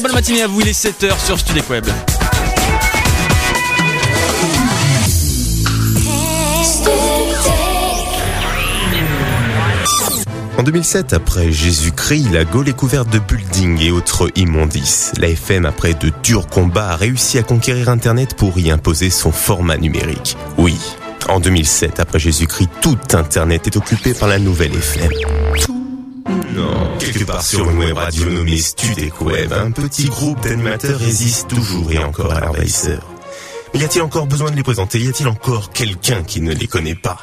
Bonne matinée à vous, il est 7h sur Studek Web. En 2007, après Jésus-Christ, la Gaule est couverte de buildings et autres immondices. La FM, après de durs combats, a réussi à conquérir Internet pour y imposer son format numérique. Oui, en 2007, après Jésus-Christ, tout Internet est occupé par la nouvelle FM. Quelque part sur une web radio nommée Studek Web, un petit groupe d'animateurs résiste toujours et encore à l'envahisseur. Mais y a-t-il encore besoin de les présenter? Y a-t-il encore quelqu'un qui ne les connaît pas?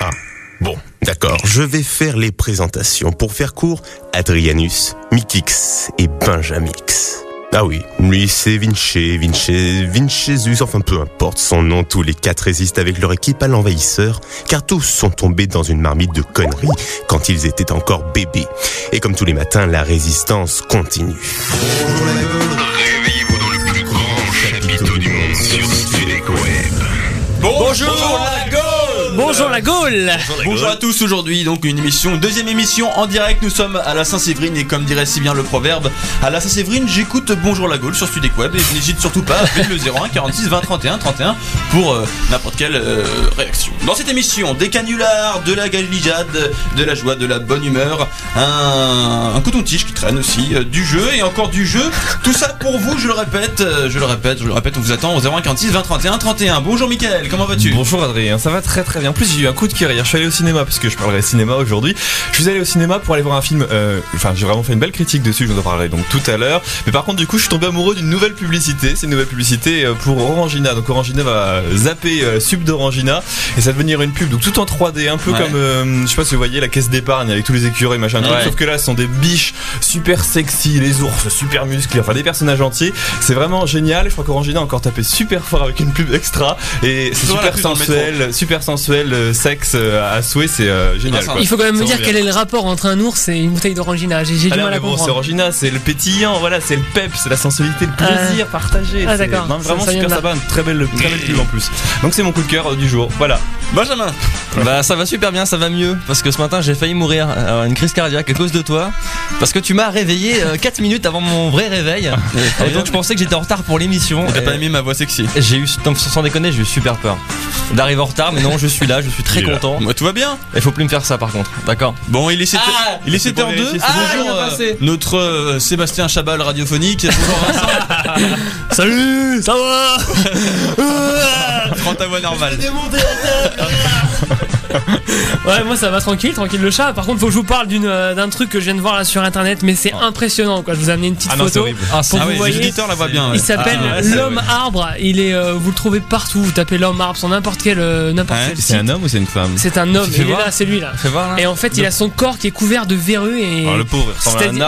Ah, bon, d'accord, je vais faire les présentations. Pour faire court, Adrianus, Mikix et Benjamix. Ah oui, lui c'est Vinci, Vinci, Vincezus, enfin peu importe son nom, tous les quatre résistent avec leur équipe à l'envahisseur, car tous sont tombés dans une marmite de conneries quand ils étaient encore bébés. Et comme tous les matins, la résistance continue. Réveillez-vous dans le plus grand chapiteau du monde sur Studek Web. Bonjour Bonjour la Gaule Bonjour à tous aujourd'hui, donc une émission, deuxième émission en direct, nous sommes à la Saint-Séverine et comme dirait si bien le proverbe, à la Saint-Séverine j'écoute Bonjour la Gaule sur Studek Web et n'hésite surtout pas à appeler le 01 46 20 31 31 pour euh, n'importe quelle euh, réaction. Dans cette émission, des canulars, de la galijade, de la joie, de la bonne humeur, un, un coton-tige qui traîne aussi, euh, du jeu et encore du jeu, tout ça pour vous, je le répète, je le répète, je le répète, on vous attend au 01 46 20 31 31. Bonjour Mickaël, comment vas-tu? Bonjour Adrien, ça va très très bien. En plus j'ai eu un coup de cœur hier, je suis allé au cinéma parce que je parlerai cinéma aujourd'hui. Je suis allé au cinéma pour aller voir un film, euh, enfin j'ai vraiment fait une belle critique dessus, je vous en parlerai donc tout à l'heure. Mais par contre du coup je suis tombé amoureux d'une nouvelle publicité, c'est une nouvelle publicité euh, pour Orangina. Donc Orangina va zapper euh, sub d'Orangina et ça va devenir une pub donc tout en 3D, un peu Ouais. comme, euh, je sais pas si vous voyez la caisse d'épargne avec tous les écureuils machin. truc. Sauf que là ce sont des biches super sexy, les ours super musclés, enfin des personnages entiers. C'est vraiment génial. Je crois qu'Orangina a encore tapé super fort avec une pub extra et c'est super sensuel, super sensuel, euh, sexe euh, à souhait, c'est euh, génial. Ah, ça quoi. Il faut quand même me Ça dire quel est le rapport entre un ours et une bouteille d'orangina. J'ai Ah du non, mal à bon, c'est comprendre. Orangina, c'est le pétillant, voilà, c'est le pep, c'est la sensualité, le plaisir partagé. ah, c'est- d'accord. non, Ça- vraiment ça vient super sympa, une très belle, très belle pub en plus. Donc c'est mon coup de cœur du jour. Voilà. Benjamin Bah ça va super bien, ça va mieux parce que ce matin j'ai failli mourir, euh, une crise cardiaque à cause de toi, parce que tu m'as réveillé 4 minutes avant mon vrai réveil, et donc je pensais que j'étais en retard pour l'émission. T'as pas aimé ma voix sexy J'ai eu, sans déconner, j'ai eu super peur d'arriver en retard, mais non, je suis là, je suis très content. Moi tout va bien Il faut plus me faire ça par contre, d'accord Bon, il est 7 Ah, il est c'est pour 7h02. vérifier, c'est Bonjour bon. euh, notre euh, Sébastien Chabal radiophonique. Bonjour Vincent. Salut, ça va Prends ta voix normale. Ouais, moi ça va tranquille, tranquille le chat. Par contre, faut que je vous parle d'une, euh, d'un truc que je viens de voir là sur internet, mais c'est impressionnant quoi. Je vous ai amené une petite Ah non, photo. horrible. Ah, Pour Ah vous ouais, voyez, la bien. ouais. Il s'appelle Ah, ouais, l'homme arbre. Il est, euh, vous le trouvez partout. Vous tapez l'homme arbre sur n'importe quel, euh, n'importe Ouais, quel C'est site. un homme ou c'est une femme C'est un homme. Il est là, c'est lui là. Fais voir là. Et en fait, il a son corps qui est couvert de verrues et. Oh, le pauvre.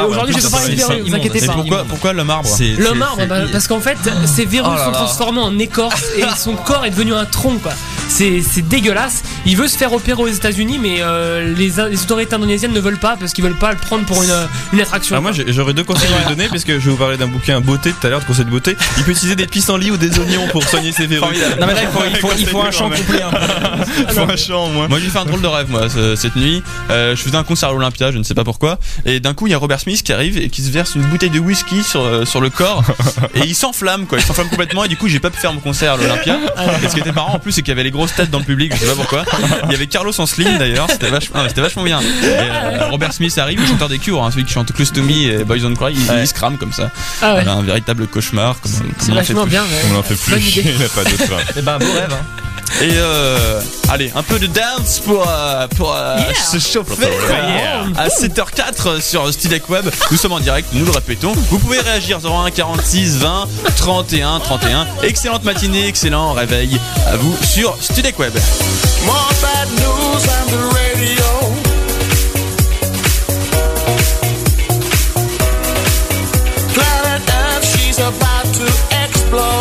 Aujourd'hui, je vais pas parler de verrues, vous inquiétez pas. pourquoi, pourquoi l'homme arbre C'est- L'homme arbre, bah, parce qu'en fait, ses verrues Oh sont transformées en écorce et son corps est devenu un tronc, quoi. C'est c'est dégueulasse. Il veut se faire opérer aux États-Unis, mais euh, les, les autorités indonésiennes ne veulent pas parce qu'ils veulent pas le prendre pour une, une attraction. Ah, moi j'ai- j'aurais deux conseils à lui donner parce que je vais vous parler d'un bouquin beauté tout à l'heure de conseils de beauté. Il peut utiliser des pissenlits ou des oignons pour soigner ses verrues. Non mais là il faut, il faut, il faut un champ complet. hein. Il faut un champ au moins. Moi j'ai fait un drôle de rêve moi ce- cette nuit. Euh, je faisais un concert à l'Olympia, je ne sais pas pourquoi. Et d'un coup il y a Robert Smith qui arrive et qui se verse une bouteille de whisky sur, euh, sur le corps. et il s'enflamme quoi, il s'enflamme complètement. Et du coup j'ai pas pu faire mon concert à l'Olympia. Et ce qui était marrant en plus c'est qu'il y avait les grosses têtes dans le public, je sais pas pourquoi. Il y avait Carlos en slim d'ailleurs, c'était vachement, ah, c'était vachement bien. Et, euh, Robert Smith arrive, le chanteur des cures, hein, celui qui chante Clostomy et Boys Don't Cry, il, il se crame comme ça. ah ouais, Un véritable cauchemar. Comme, c'est comme on en fait vachement bien. On ouais. en fait plus, il a pas d'autre. hein. Et ben beau rêve. hein. Et euh, allez, un peu de dance pour, euh, pour euh, se chauffer à 7h04 sur Studek Web. Nous sommes en direct, nous le répétons. Vous pouvez réagir 01 46 20 31 31. Excellente matinée, excellent réveil à vous sur Studek Web. More bad news on the radio. Planet Earth, she's about to explode,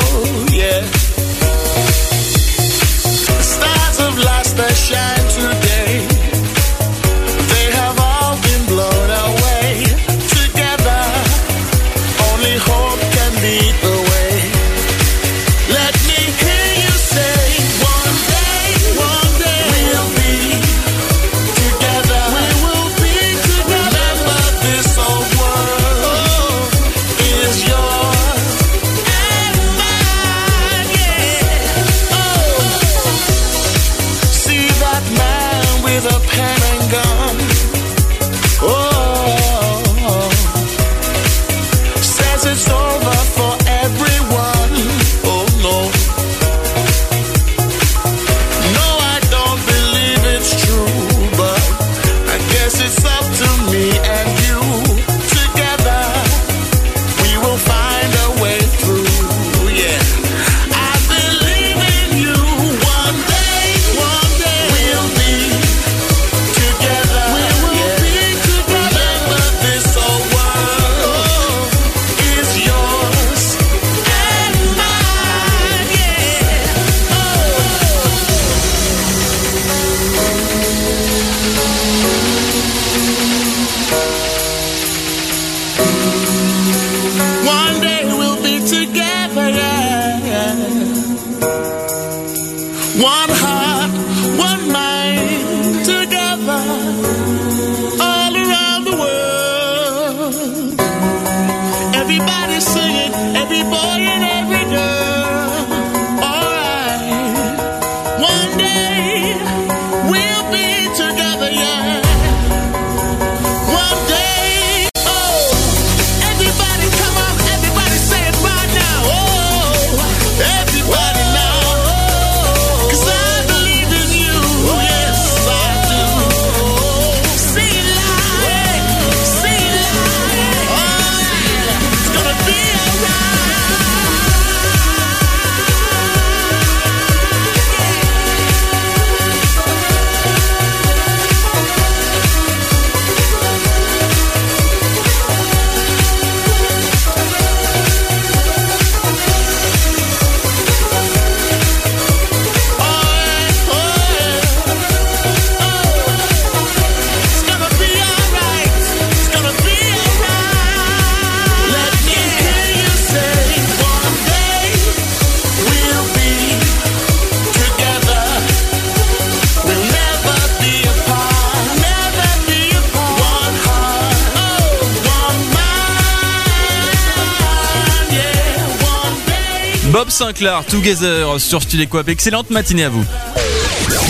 Sinclair, Together sur Quap. Excellente matinée à vous.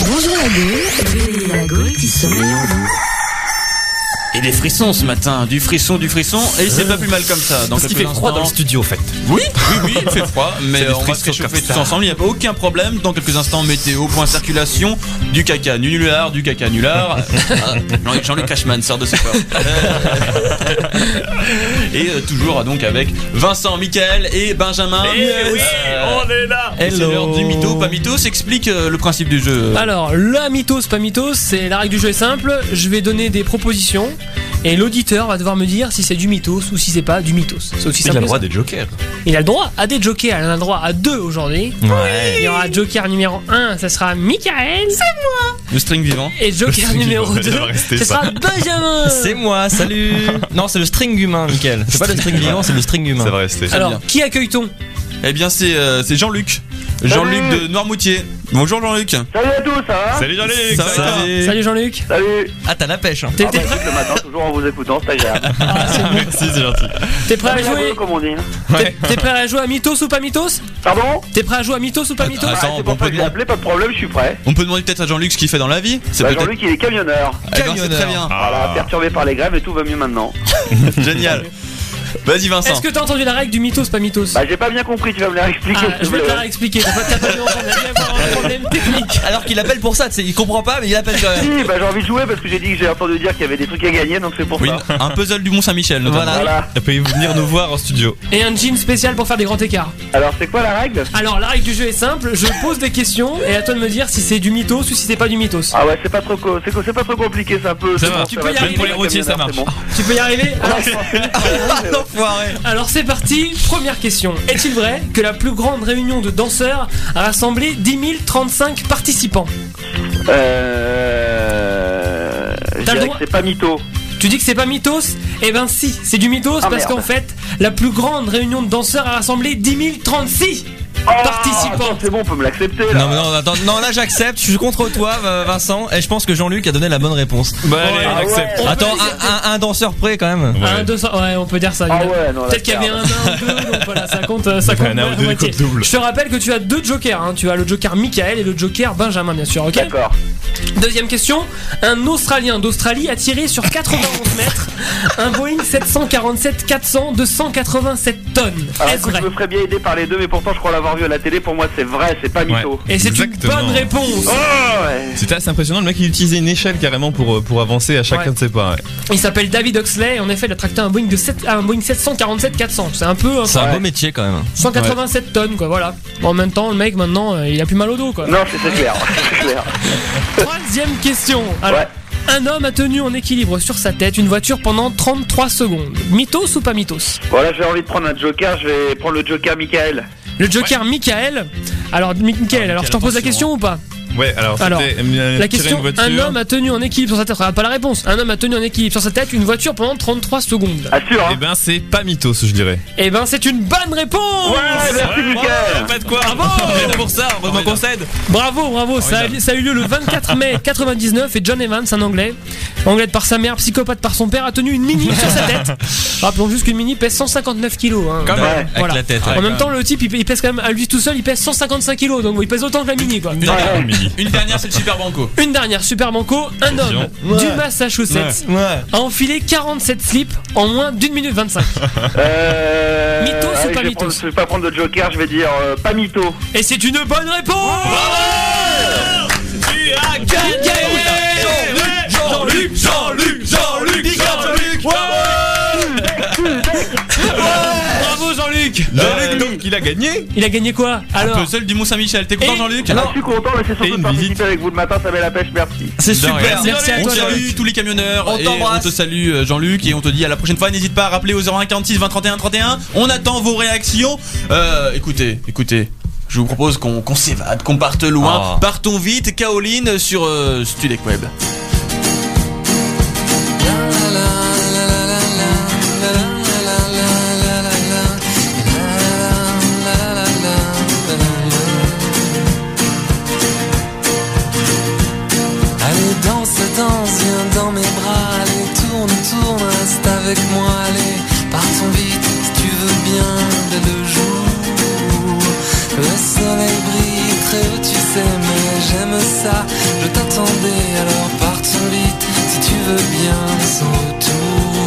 Bonjour en vous. Et des frissons ce matin, du frisson, du frisson, et c'est pas plus mal comme ça. Dans Parce qu'il fait froid dans le studio, en fait. Oui, oui, oui, il fait froid, mais euh, on va se réchauffer tous ensemble, il n'y a aucun problème. Dans quelques instants, météo, point circulation, du caca nullard, du caca nullard. Ah, Jean- Jean-Luc Cashman sort de ses corps. Et euh, toujours donc avec Vincent, Michael et Benjamin. Euh, est là et C'est l'heure du mytho, pas mytho, s'explique euh, le principe du jeu. Alors, la mythos, pas mythos, c'est la règle du jeu est simple. Je vais donner des propositions et l'auditeur va devoir me dire si c'est du mythos ou si c'est pas du mythos. C'est aussi Il a le droit des jokers. Il a le droit à des jokers. Il en a le droit à deux aujourd'hui. Ouais. Il y aura joker numéro 1, ça sera Michael. Le string vivant. Et joker numéro Ça 2, va rester ce ça. sera Benjamin. C'est moi, salut Non, c'est le string humain, Mickaël. C'est pas le string vivant, c'est le string humain. Ça va rester. Alors, qui accueille-t-on? Eh bien, c'est euh, c'est Jean-Luc. Jean-Luc de Noirmoutier. Bonjour Jean-Luc. Salut à tous, ça va Salut Jean-Luc Ça va, Salut. Salut Jean-Luc. Salut Ah, t'as la pêche. Hein. T'es Ah bah, écoute, le matin, toujours en vous écoutant, c'est agréable. Merci, c'est gentil. t'es prêt à jouer comme on dit. T'es t'es prêt à jouer à mythos ou pas mythos Pardon T'es prêt à jouer à mythos ou pas mythos Attends, Ah, C'est on pour peut ça que j'ai demander- appelé, pas de problème, je suis prêt. On peut demander peut-être à Jean-Luc ce qu'il fait dans la vie. C'est Bah, peut-être. Jean-Luc, il est camionneur. Eh ben, c'est Camionneur. très bien. Voilà, perturbé par les grèves et tout va mieux maintenant. Génial. Vas-y Vincent. Est-ce que t'as entendu la règle du mythos, pas mythos Bah, j'ai pas bien compris, tu vas me la réexpliquer. Ah, je te vais te la réexpliquer. T'as pas, t'as pas il y avoir un problème technique. Alors qu'il appelle pour ça, tu sais, il comprend pas, mais il appelle quand même. Si, bah, j'ai envie de jouer parce que j'ai dit que j'ai entendu dire qu'il y avait des trucs à gagner, donc c'est pour Oui, ça. un puzzle du Mont Saint-Michel notamment. Voilà. Voilà. Elle peut venir nous voir en studio. Et un jean spécial pour faire des grands écarts. Alors, c'est quoi la règle? Alors, la règle du jeu est simple. Je pose des questions et à toi de me dire si c'est du mythos ou si c'est pas du mythos. Ah ouais, c'est pas trop, co- c'est, pas trop compliqué, c'est un peu. Ça va, bon, tu peux y arriver. pour les routiers, ça marche. Tu peux y arriver bon. Enfoiré. alors c'est parti. Première question. Est-il vrai que la plus grande réunion de danseurs a rassemblé 10 035 participants Euh. Je T'as le dirais droit. que c'est pas mytho. Tu dis que c'est pas mythos? Eh ben si, c'est du mythos Ah, parce merde. qu'en fait, la plus grande réunion de danseurs a rassemblé 10 036 Oh, participants. attends, c'est bon, on peut me l'accepter là. Non, mais non, attends, non, là j'accepte, je suis contre toi, euh, Vincent, et je pense que Jean-Luc a donné la bonne réponse. Bah, Ouais, allez, on ah ouais. accepte. On peut Attends, un, un- un danseur près quand même. Un, Ouais. deux, cent- ouais, on peut dire ça. Ah ouais, Peut-être qu'il y avait un merde. 1, un 2, donc voilà, ça compte, ça compte Un un deux, moitié. double. Je te rappelle que tu as deux jokers, hein. tu as le joker Michael et le joker Benjamin, bien sûr, ok D'accord. Deuxième question, un Australien d'Australie a tiré sur 91 mètres un Boeing 747-400 de 187 tonnes. Alors Est-ce écoute, vrai je me ferais bien aider par les deux, mais pourtant je crois l'avoir vu à la télé. Pour moi, c'est vrai, c'est pas mytho. Et c'est une bonne réponse. Oh ouais. C'était assez impressionnant, le mec il utilisait une échelle carrément pour, euh, pour avancer à chacun Ouais. de ses pas. ouais. Il s'appelle David Oxley et en effet il a tracté un Boeing, de 7, un Boeing 747-400. C'est un peu hein, C'est un beau métier quand même. 187 tonnes quoi, voilà. Bon, en même temps, le mec maintenant euh, il a plus mal au dos quoi. Non, c'est c'est clair. c'est clair. Troisième question. Alors, Ouais. Un homme a tenu en équilibre sur sa tête une voiture pendant 33 secondes. Mythos ou pas mythos? Voilà, j'ai envie de prendre un joker. Je vais prendre le joker Michael. Le joker Michael. Alors, Mi- Michael, Ah, alors je t'en pose la question ou pas Ouais, alors, Alors, c'était euh, La question une un homme a tenu en équilibre sur sa tête. Ah, pas la réponse. Un homme a tenu en équilibre sur sa tête une voiture pendant 33 secondes. Assure, Eh hein. ben, c'est pas mythos, je dirais. Eh ben, c'est une bonne réponse Ouais, merci Michael. Pas de quoi Bravo pour ça, on me concède Bravo, bravo, ça a, ça a eu lieu le 24 mai 99 et John Evans, un anglais, anglais par sa mère, psychopathe par son père, a tenu une mini sur sa tête. Rappelons juste qu'une mini pèse 159 kilos. Hein. Quand même. Ouais. Avec Voilà. la tête. En même temps, le type il, pèse quand même à lui tout seul, il pèse 155 kilos, donc il pèse autant que la mini quoi. Une dernière, une dernière, c'est le Super Banco. Une dernière, Super Banco, un homme du Massachusetts Ouais. a enfilé 47 slips en moins d'une minute 25. Euh. Mythos ou allez, pas mythos prendre- Je vais pas prendre de joker. Je vais dire euh, pas mytho. Et c'est une bonne réponse Tu as gagné Jean-Luc, Jean-Luc, Jean-Luc, Jean-Luc Bravo Jean-Luc Jean-Luc, donc, il a gagné Il a gagné quoi Un Alors puzzle du Mont Saint-Michel. T'es content Et- Jean-Luc Ah, je suis content, mais c'est surtout une de participer visite. avec vous le matin. Ça met la pêche. Merci. C'est De rien. super. Merci à On toi salue tous les camionneurs On et t'embrasse. on te salue euh, Jean-Luc et on te dit à la prochaine fois n'hésite pas à rappeler au 01 46 20 31 31 on attend vos réactions euh, écoutez écoutez je vous propose qu'on qu'on s'évade qu'on parte loin Ah. partons vite Caroline sur euh, Studek Web Je t'attendais alors partons vite Si tu veux bien sans retour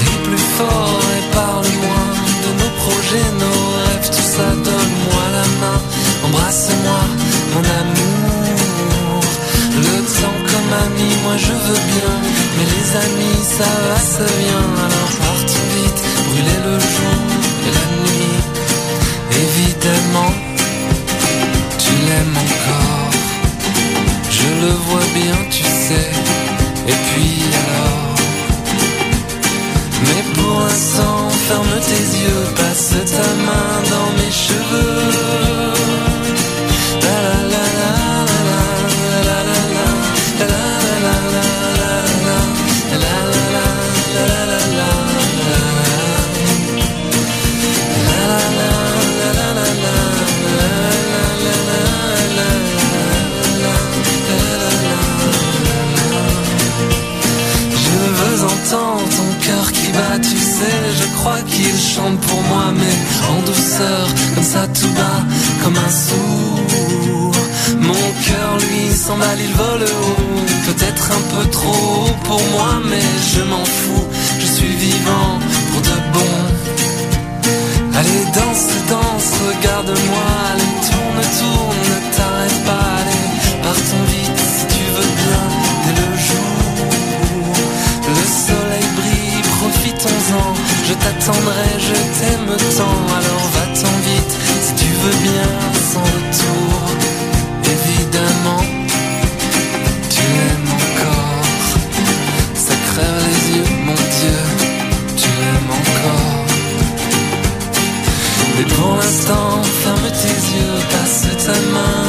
Ris plus fort et parle loin De nos projets, nos rêves, tout ça Donne-moi la main, embrasse-moi mon amour. Le temps comme ami, moi je veux bien Mais les amis ça va, ça vient alors bien, tu sais. Et puis alors. Mais pour l'instant, ferme tes yeux, passe ta main pour moi, mais en douceur, comme ça tout bas, comme un sourd. Mon cœur lui s'emballe, il vole haut, peut-être un peu trop pour moi, mais je m'en fous, je suis vivant pour de bon. Allez, danse, danse, regarde-moi, je t'attendrai, je t'aime tant, alors va-t'en vite si tu veux bien, sans retour. Évidemment, tu l'aimes encore, ça crève les yeux, mon Dieu, tu l'aimes encore. Mais pour l'instant, ferme tes yeux, passe ta main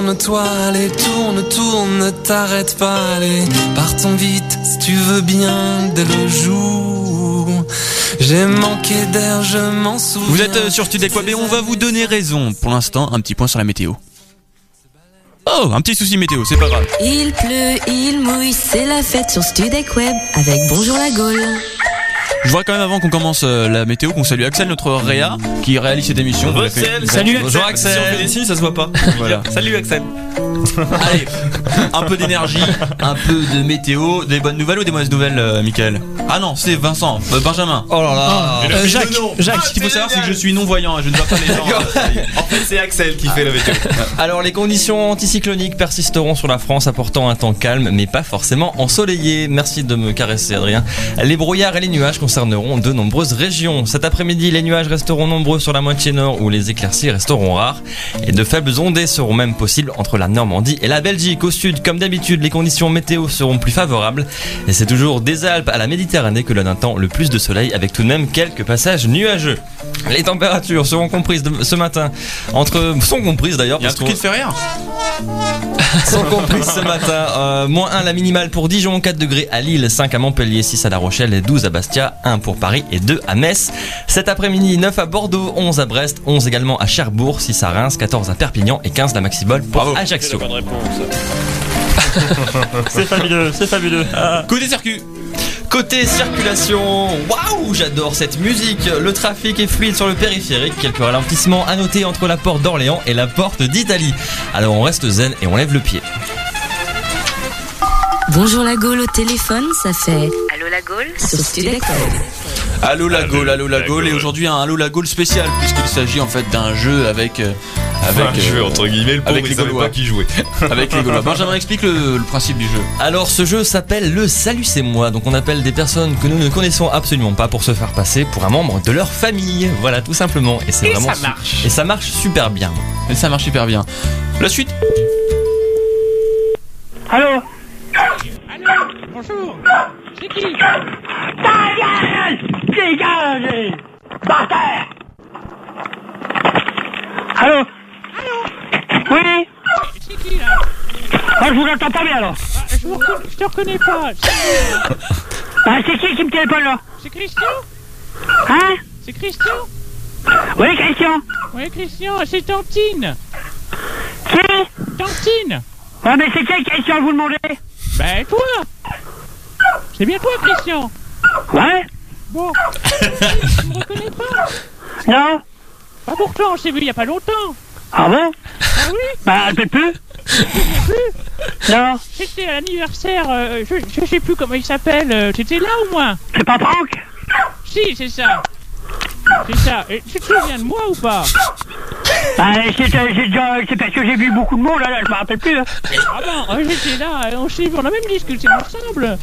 retourne-toi, allez, tourne, tourne, ne t'arrête pas, allez, partons vite, si tu veux bien, dès le jour. J'ai manqué d'air, je m'en souviens. Vous êtes euh, sur Studek Web et on va vous donner raison. Pour l'instant, un petit point sur la météo. Oh, un petit souci météo, c'est pas grave. Il pleut, il mouille, c'est la fête sur Studek Web avec Bonjour la Gaule. Je voudrais quand même avant qu'on commence euh, la météo qu'on salue Axel, notre Réa, qui réalise cette émission. Salut Bonjour Si on fait Axel. des signes, ça se voit pas. Voilà. Salut Axel. Allez, un peu d'énergie, un peu de météo, des bonnes nouvelles ou des mauvaises nouvelles, euh, Michael? Ah non, c'est Vincent, euh, Benjamin. Oh là là. Euh, Jacques, Jacques. Ce qu'il faut savoir, c'est que je suis non voyant, et je ne vois pas les gens. En fait, c'est Axel qui fait la météo. Alors les conditions anticycloniques persisteront sur la France apportant un temps calme mais pas forcément ensoleillé. Merci de me caresser Adrien. Les brouillards et les nuages concerneront de nombreuses régions. Cet après-midi les nuages resteront nombreux sur la moitié nord où les éclaircies resteront rares et de faibles ondées seront même possibles entre la Normandie et la Belgique. Au sud comme d'habitude les conditions météo seront plus favorables et c'est toujours des Alpes à la Méditerranée que l'on attend le plus de soleil avec tout de même quelques passages nuageux. Les températures seront comprises de- ce matin entre sont comprises d'ailleurs Il y a un parce truc qu'on- fait rire sont comprises ce matin. Euh, moins 1 la minimale pour Dijon, 4 degrés à Lille, 5 à Montpellier, 6 à La Rochelle et 12 à Bastia, 1 pour Paris et 2 à Metz. Cet après-midi, 9 à Bordeaux, 11 à Brest, 11 également à Cherbourg, 6 à Reims, 14 à Perpignan et 15 la maximale pour Bravo. Ajaccio. C'est fabuleux, c'est fabuleux. Côté circuit. Côté circulation, waouh, j'adore cette musique. Le trafic est fluide sur le périphérique. Quelques ralentissements à noter entre la porte d'Orléans et la porte d'Italie. Alors on reste zen et on lève le pied. Bonjour la Gaule au téléphone, ça fait Allô la Gaule sur Studek Web. Allô la Gaule, allô la Gaule, et aujourd'hui un Allô la Gaule spécial, puisqu'il s'agit en fait d'un jeu avec. Avec Enfin, euh, entre guillemets, le pauvre, avec il les Gaulois. pas qui jouait. Avec les Gaulois. Benjamin explique le, le principe du jeu. Alors ce jeu s'appelle le Salut c'est moi. Donc on appelle des personnes que nous ne connaissons absolument pas pour se faire passer pour un membre de leur famille. Voilà tout simplement. Et c'est Et vraiment ça marche. Et ça marche super bien. Et ça marche super bien. La suite Allô Bonjour. C'est qui Ta gueule Dégage Par terre Allô Allô Oui C'est qui là Ah, je vous entends pas bien alors. je, vous reconnais- je te reconnais pas. Ah, c'est qui qui me téléphone là C'est Christian Hein C'est Christian Oui, Christian. Oui, Christian, c'est Tantine. Qui Tantine. Ouais, mais c'est quelle question vous demandez Ben, toi. C'est bien toi, Christian. Ouais Bon. tu me reconnais pas Non Bah pourtant, on s'est vu il y a pas longtemps. Ah bon Ah oui Bah, un peu plus Non C'était à l'anniversaire, euh, je, je sais plus comment il s'appelle. euh, T'étais là ou moi C'est pas Franck Si, c'est ça. C'est ça. Et tu te souviens de moi ou pas Bah, c'est euh, j'ai déjà- c'est parce que j'ai vu beaucoup de monde là, là je me rappelle plus. hein. Ah bon, euh, j'étais là, euh, on, s'est- on a même discuté ensemble.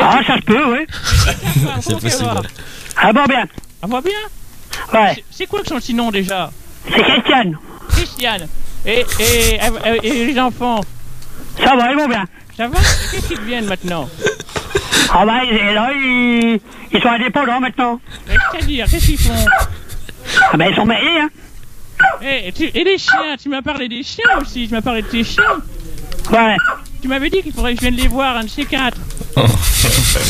Ah, ça se peut, oui. C'est possible. Ah bon, bien. On voit bien Ouais. C'est- C'est quoi que son petit nom déjà C'est Christiane. Christiane. Et, et, et les enfants Ça va, ils vont bien. Ça va? Qu'est-ce qu'ils deviennent maintenant? Ah bah, et là, ils, ils sont indépendants maintenant. Mais C'est-à-dire, qu'est-ce qu'ils font? Ah bah, ils sont mariés, hein. Eh, et, tu- et les chiens Tu m'as parlé des chiens aussi, tu m'as parlé de tes chiens. Ouais. Tu m'avais dit qu'il faudrait que je vienne les voir, un de ces quatre.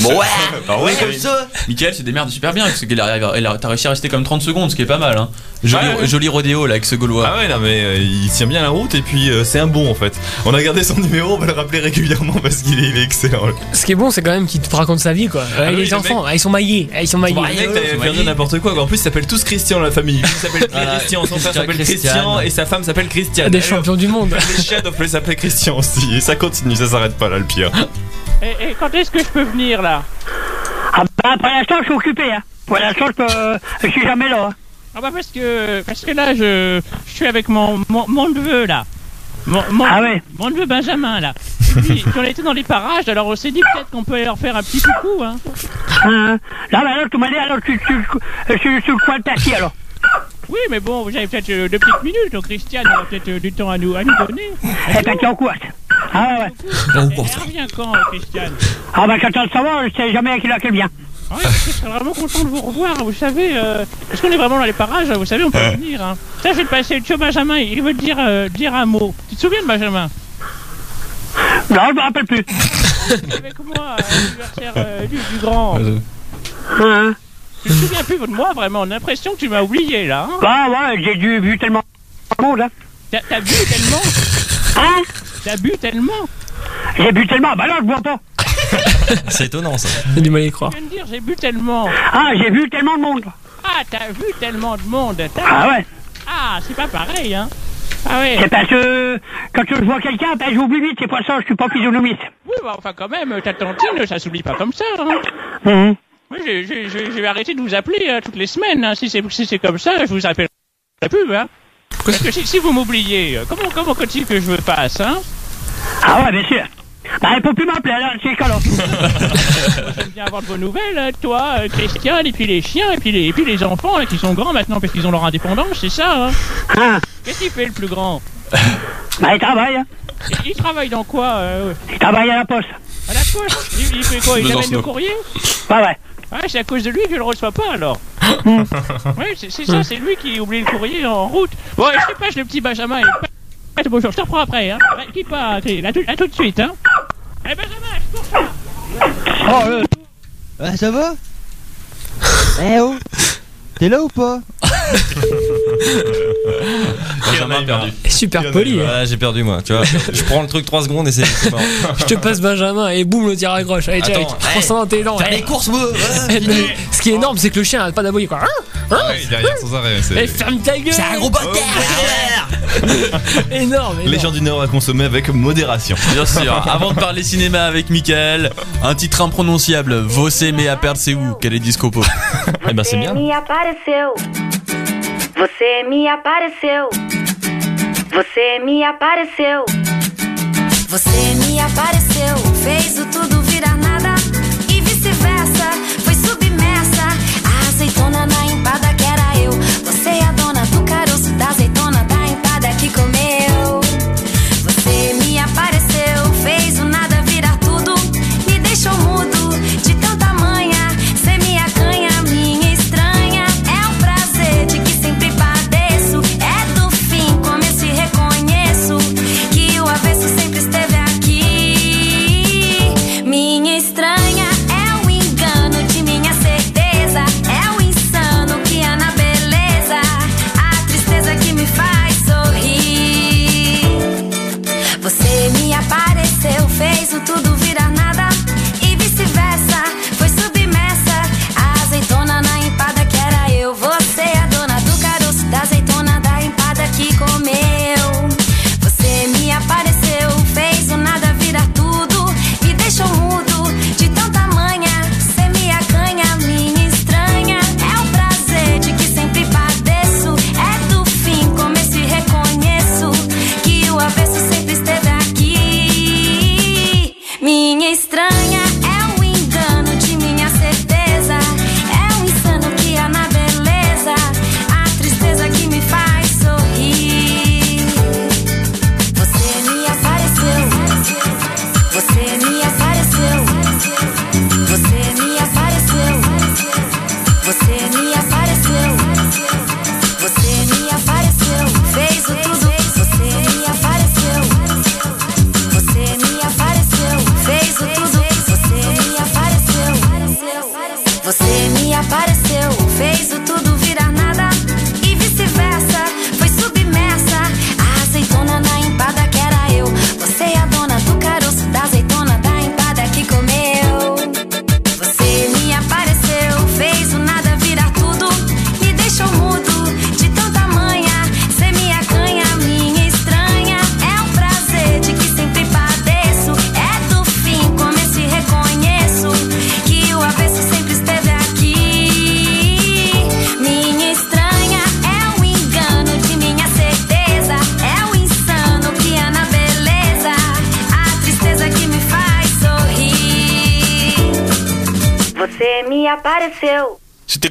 Bon, ouais, Ah ouais, comme ça. Michael se démerde super bien parce qu'il arrive, t'as réussi à rester comme 30 secondes, ce qui est pas mal. Hein. Joli, ouais. joli rodéo là avec ce Gaulois. Ah ouais, non, mais euh, il tient bien la route et puis euh, c'est un bon en fait. On a gardé son numéro, on va le rappeler régulièrement parce qu'il est, il est excellent. Ce qui est bon, c'est quand même qu'il te raconte sa vie, quoi. Ah oui, les le enfants, mec- ah, ils sont maillés. ah, Ils sont maillés. Le mec n'importe quoi, quoi. En plus, ils s'appellent tous Christian la famille. Lui s'appelle Christian, son frère Christian, s'appelle. Christian et sa femme s'appelle Christiane. Des champions du monde. Les chiens doivent s'appeler Christian aussi. Et ça continue, ça s'arrête pas là le pire. Et, et quand est-ce que je peux venir là? Ah bah, pour l'instant, je suis occupé, hein. Pour l'instant, je, peux- je suis jamais là. hein. Ah bah parce que parce que là je, je suis avec mon, mon, mon neveu là. Mon, mon, Ah ouais. mon neveu Benjamin là. Puis, on était dans les parages alors on s'est dit peut-être qu'on peut leur faire un petit coucou hein. Hein. Là, bah, alors, tu m'as dit, alors, je suis je suis- je suis sur le coin de taxi, alors. Oui mais bon vous avez peut-être euh, deux petites minutes donc Christiane aura peut-être euh, du temps à nous à nous donner. Et t'as qui en course Ah ouais, ouais. Elle revient quand euh, Christiane? Ah bah, j'attends de savoir, je sais jamais à quelle heure qu'elle vient. Ouais, je serais vraiment content de vous revoir, vous savez, euh, parce qu'on est vraiment dans les parages, vous savez, on peut venir. Hein. Ça, je vais le passer le tio Benjamin, il veut te dire, euh, dire un mot. Tu te souviens de Benjamin? Non, je me rappelle plus. Avec moi, à l'anniversaire euh, du, du grand. Hein. Tu te souviens plus de moi, vraiment, on a l'impression que tu m'as oublié, là. Hein Bah, ouais, j'ai dû vu tellement de monde, hein. T'as t'as bu tellement? Hein? T'as bu tellement? J'ai bu tellement, bah non, je bois pas. C'est étonnant ça. J'ai du mal à y croire. Je viens de dire, j'ai bu tellement. Ah, j'ai vu tellement de monde. Ah, t'as vu tellement de monde. t'as- Ah ouais. Ah, c'est pas pareil, hein. Ah ouais. C'est parce que quand je vois quelqu'un, ben, j'oublie vite, c'est pour ça, je suis pas physionomiste. Oui, bah, enfin, quand même, ta tantine, ça s'oublie pas comme ça, hein. Mhm. Oui, j'ai- j'ai j'ai- je vais arrêter de vous appeler euh, toutes les semaines. hein. Si c'est si c'est comme ça, je vous appellerai plus. Hein. Parce que si, si vous m'oubliez, euh, comment comment faut-il que je me passe hein Ah ouais, bien sûr. Bah, il faut plus m'appeler, alors, c'est quand J'aime bien avoir de vos nouvelles, euh, toi, euh, Christiane, et puis les chiens, et puis les, et puis les enfants hein, qui sont grands maintenant parce qu'ils ont leur indépendance, c'est ça. Hein Hein Qu'est-ce qu'il fait le plus grand Bah, il travaille, hein. il, il travaille dans quoi euh, Il travaille à la poste. À la poste? Il, il fait quoi Il Besançon. amène le courrier? Ouais, ouais. Ouais, c'est à cause de lui que je le reçois pas alors. oui, c'est c'est ça, c'est lui qui oublie le courrier en route. Bon, je sais pas, le petit Benjamin. Ah, Bonjour, je te reprends après. Hein. Ouais, Quitte pas, t'es- à tout, à tout de suite. Hein. Eh Benjamin, je cours ça. Oh, euh, Ouais, ça va? Eh oh T'es là ou pas Benjamin perdu. Super poli. hein. Ouais, j'ai perdu moi, tu vois. Je prends le truc 3 secondes et c'est c'est mort. Je te passe Benjamin et boum, le tir à gauche. Allez, Attends, tu prends ça dans tes dents. Faire les courses, moi eh, mais Ce qui est énorme, c'est que le chien arrête pas d'aboyer quoi. Hein Ouais, derrière sans arrêt. Eh, C'est ferme ta gueule C'est un gros bâtard Énorme, les énorme. gens du Nord à consommer avec modération. Bien sûr. Avant de parler cinéma avec Michael, un titre imprononciable. Você me apareceu. Quel est Discopo? Eh ben c'est bien. Apareceu. Você me apareceu. Você me apareceu. Você me apareceu.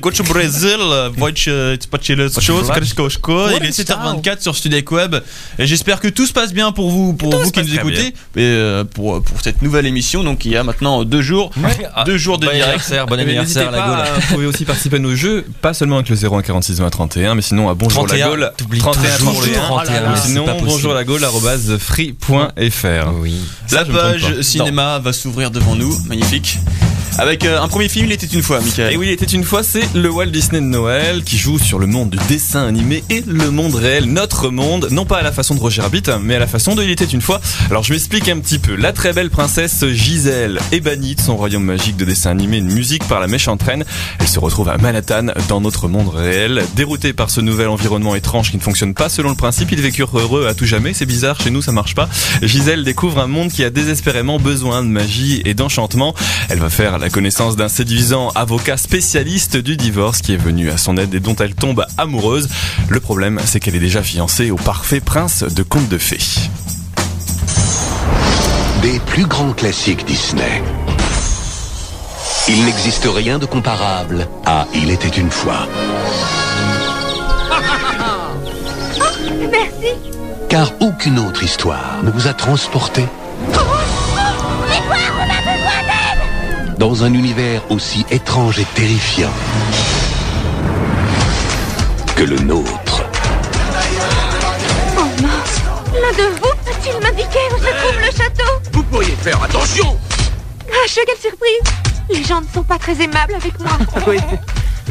Au Brésil, Voice chose, Krishkoshko, il est 7h24 sur Studek Web. Et j'espère que tout se passe bien pour vous, pour vous qui nous écoutez, et euh, pour, pour cette nouvelle émission. Donc il y a maintenant deux jours, deux jours de Bon direct. anniversaire, bon Mais anniversaire à n'hésitez la Gaule. Vous pouvez aussi participer à nos jeux, pas seulement avec le 01 46 20 31, mais sinon à bonjour 31, la Gaule, t'oublies 31 toujours 31, le 31, ou c'est sinon bonjour la Gaule free.fr. La page cinéma va s'ouvrir devant nous, magnifique. Avec euh, un premier film, il était une fois, Michael. Et oui, il était une fois, c'est le Walt Disney de Noël qui joue sur le monde du dessin animé et le monde réel, notre monde, non pas à la façon de Roger Rabbit, mais à la façon de Il était une fois. Alors je m'explique un petit peu. La très belle princesse Gisèle est bannie de son royaume magique de dessin animé et de musique par la méchante reine. Elle se retrouve à Manhattan dans notre monde réel. Déroutée par ce nouvel environnement étrange qui ne fonctionne pas selon le principe, ils vécurent heureux à tout jamais. C'est bizarre, chez nous ça marche pas. Gisèle découvre un monde qui a désespérément besoin de magie et d'enchantement. Elle va faire la connaissance d'un séduisant avocat spécialiste du divorce qui est venu à son aide et dont elle tombe amoureuse. Le problème, c'est qu'elle est déjà fiancée au parfait prince de conte de fées. Des plus grands classiques Disney. Il n'existe rien de comparable à Il était une fois. Merci. Car aucune autre histoire ne vous a transporté dans un univers aussi étrange et terrifiant que le nôtre. Oh mince L'un de vous peut-il m'indiquer où se trouve le château Vous pourriez faire attention Ah, quelle surprise Les gens ne sont pas très aimables avec moi. Oui,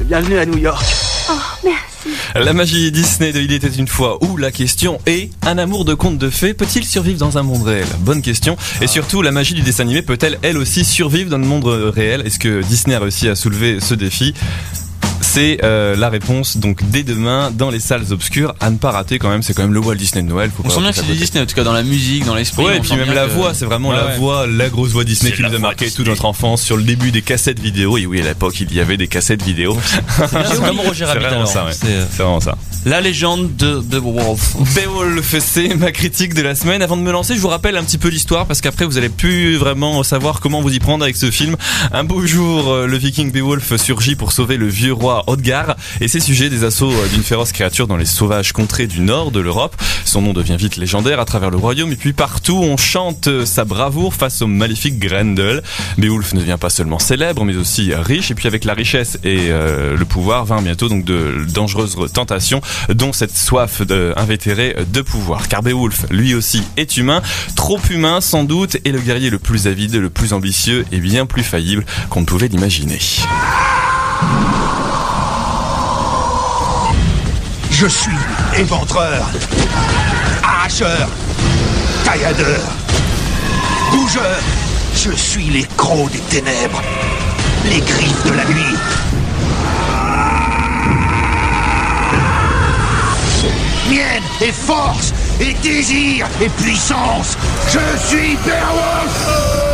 bienvenue à New York. Oh, merci. La magie Disney de Il était une fois où la question est un amour de conte de fées peut-il survivre dans un monde réel? Bonne question. Et surtout, la magie du dessin animé peut-elle elle aussi survivre dans le monde réel? Est-ce que Disney a réussi à soulever ce défi? C'est euh, la réponse donc dès demain dans les salles obscures à ne pas rater quand même c'est quand même le Walt Disney de Noël faut On pas sent bien que c'est du. Disney, en tout cas dans la musique, dans l'esprit. Ouais, et puis même la que- voix, c'est vraiment Ouais, la ouais. voix, la grosse voix Disney qui nous a marqué toute notre enfance sur le début des cassettes vidéo. Et oui, à l'époque, il y avait des cassettes vidéo. C'est vraiment Roger C'est Rabbit. C'est, euh, C'est vraiment ça. La légende de Beowulf. Beowulf, c'est ma critique de la semaine. Avant de me lancer, je vous rappelle un petit peu l'histoire parce qu'après vous allez plus vraiment savoir comment vous y prendre avec ce film. Un beau jour, euh, le viking Beowulf surgit pour sauver le vieux roi Odgar et c'est sujet des assauts euh, d'une féroce créature dans les sauvages contrées du nord de l'Europe. Son nom devient vite légendaire à travers le royaume et puis partout on chante euh, sa bravoure face au maléfique Grendel. Beowulf ne devient pas seulement célèbre mais aussi riche et puis avec la richesse et euh, le pouvoir vint bientôt donc de dangereuses tentations dont cette soif de, invétérée de pouvoir. Car Beowulf, lui aussi, est humain, trop humain sans doute, et le guerrier le plus avide, le plus ambitieux et bien plus faillible qu'on ne pouvait l'imaginer. Je suis éventreur, arracheur, tailladeur, bougeur. Je suis les crocs des ténèbres, les griffes de la nuit. Mienne et force et désir et puissance. Je suis Beowulf.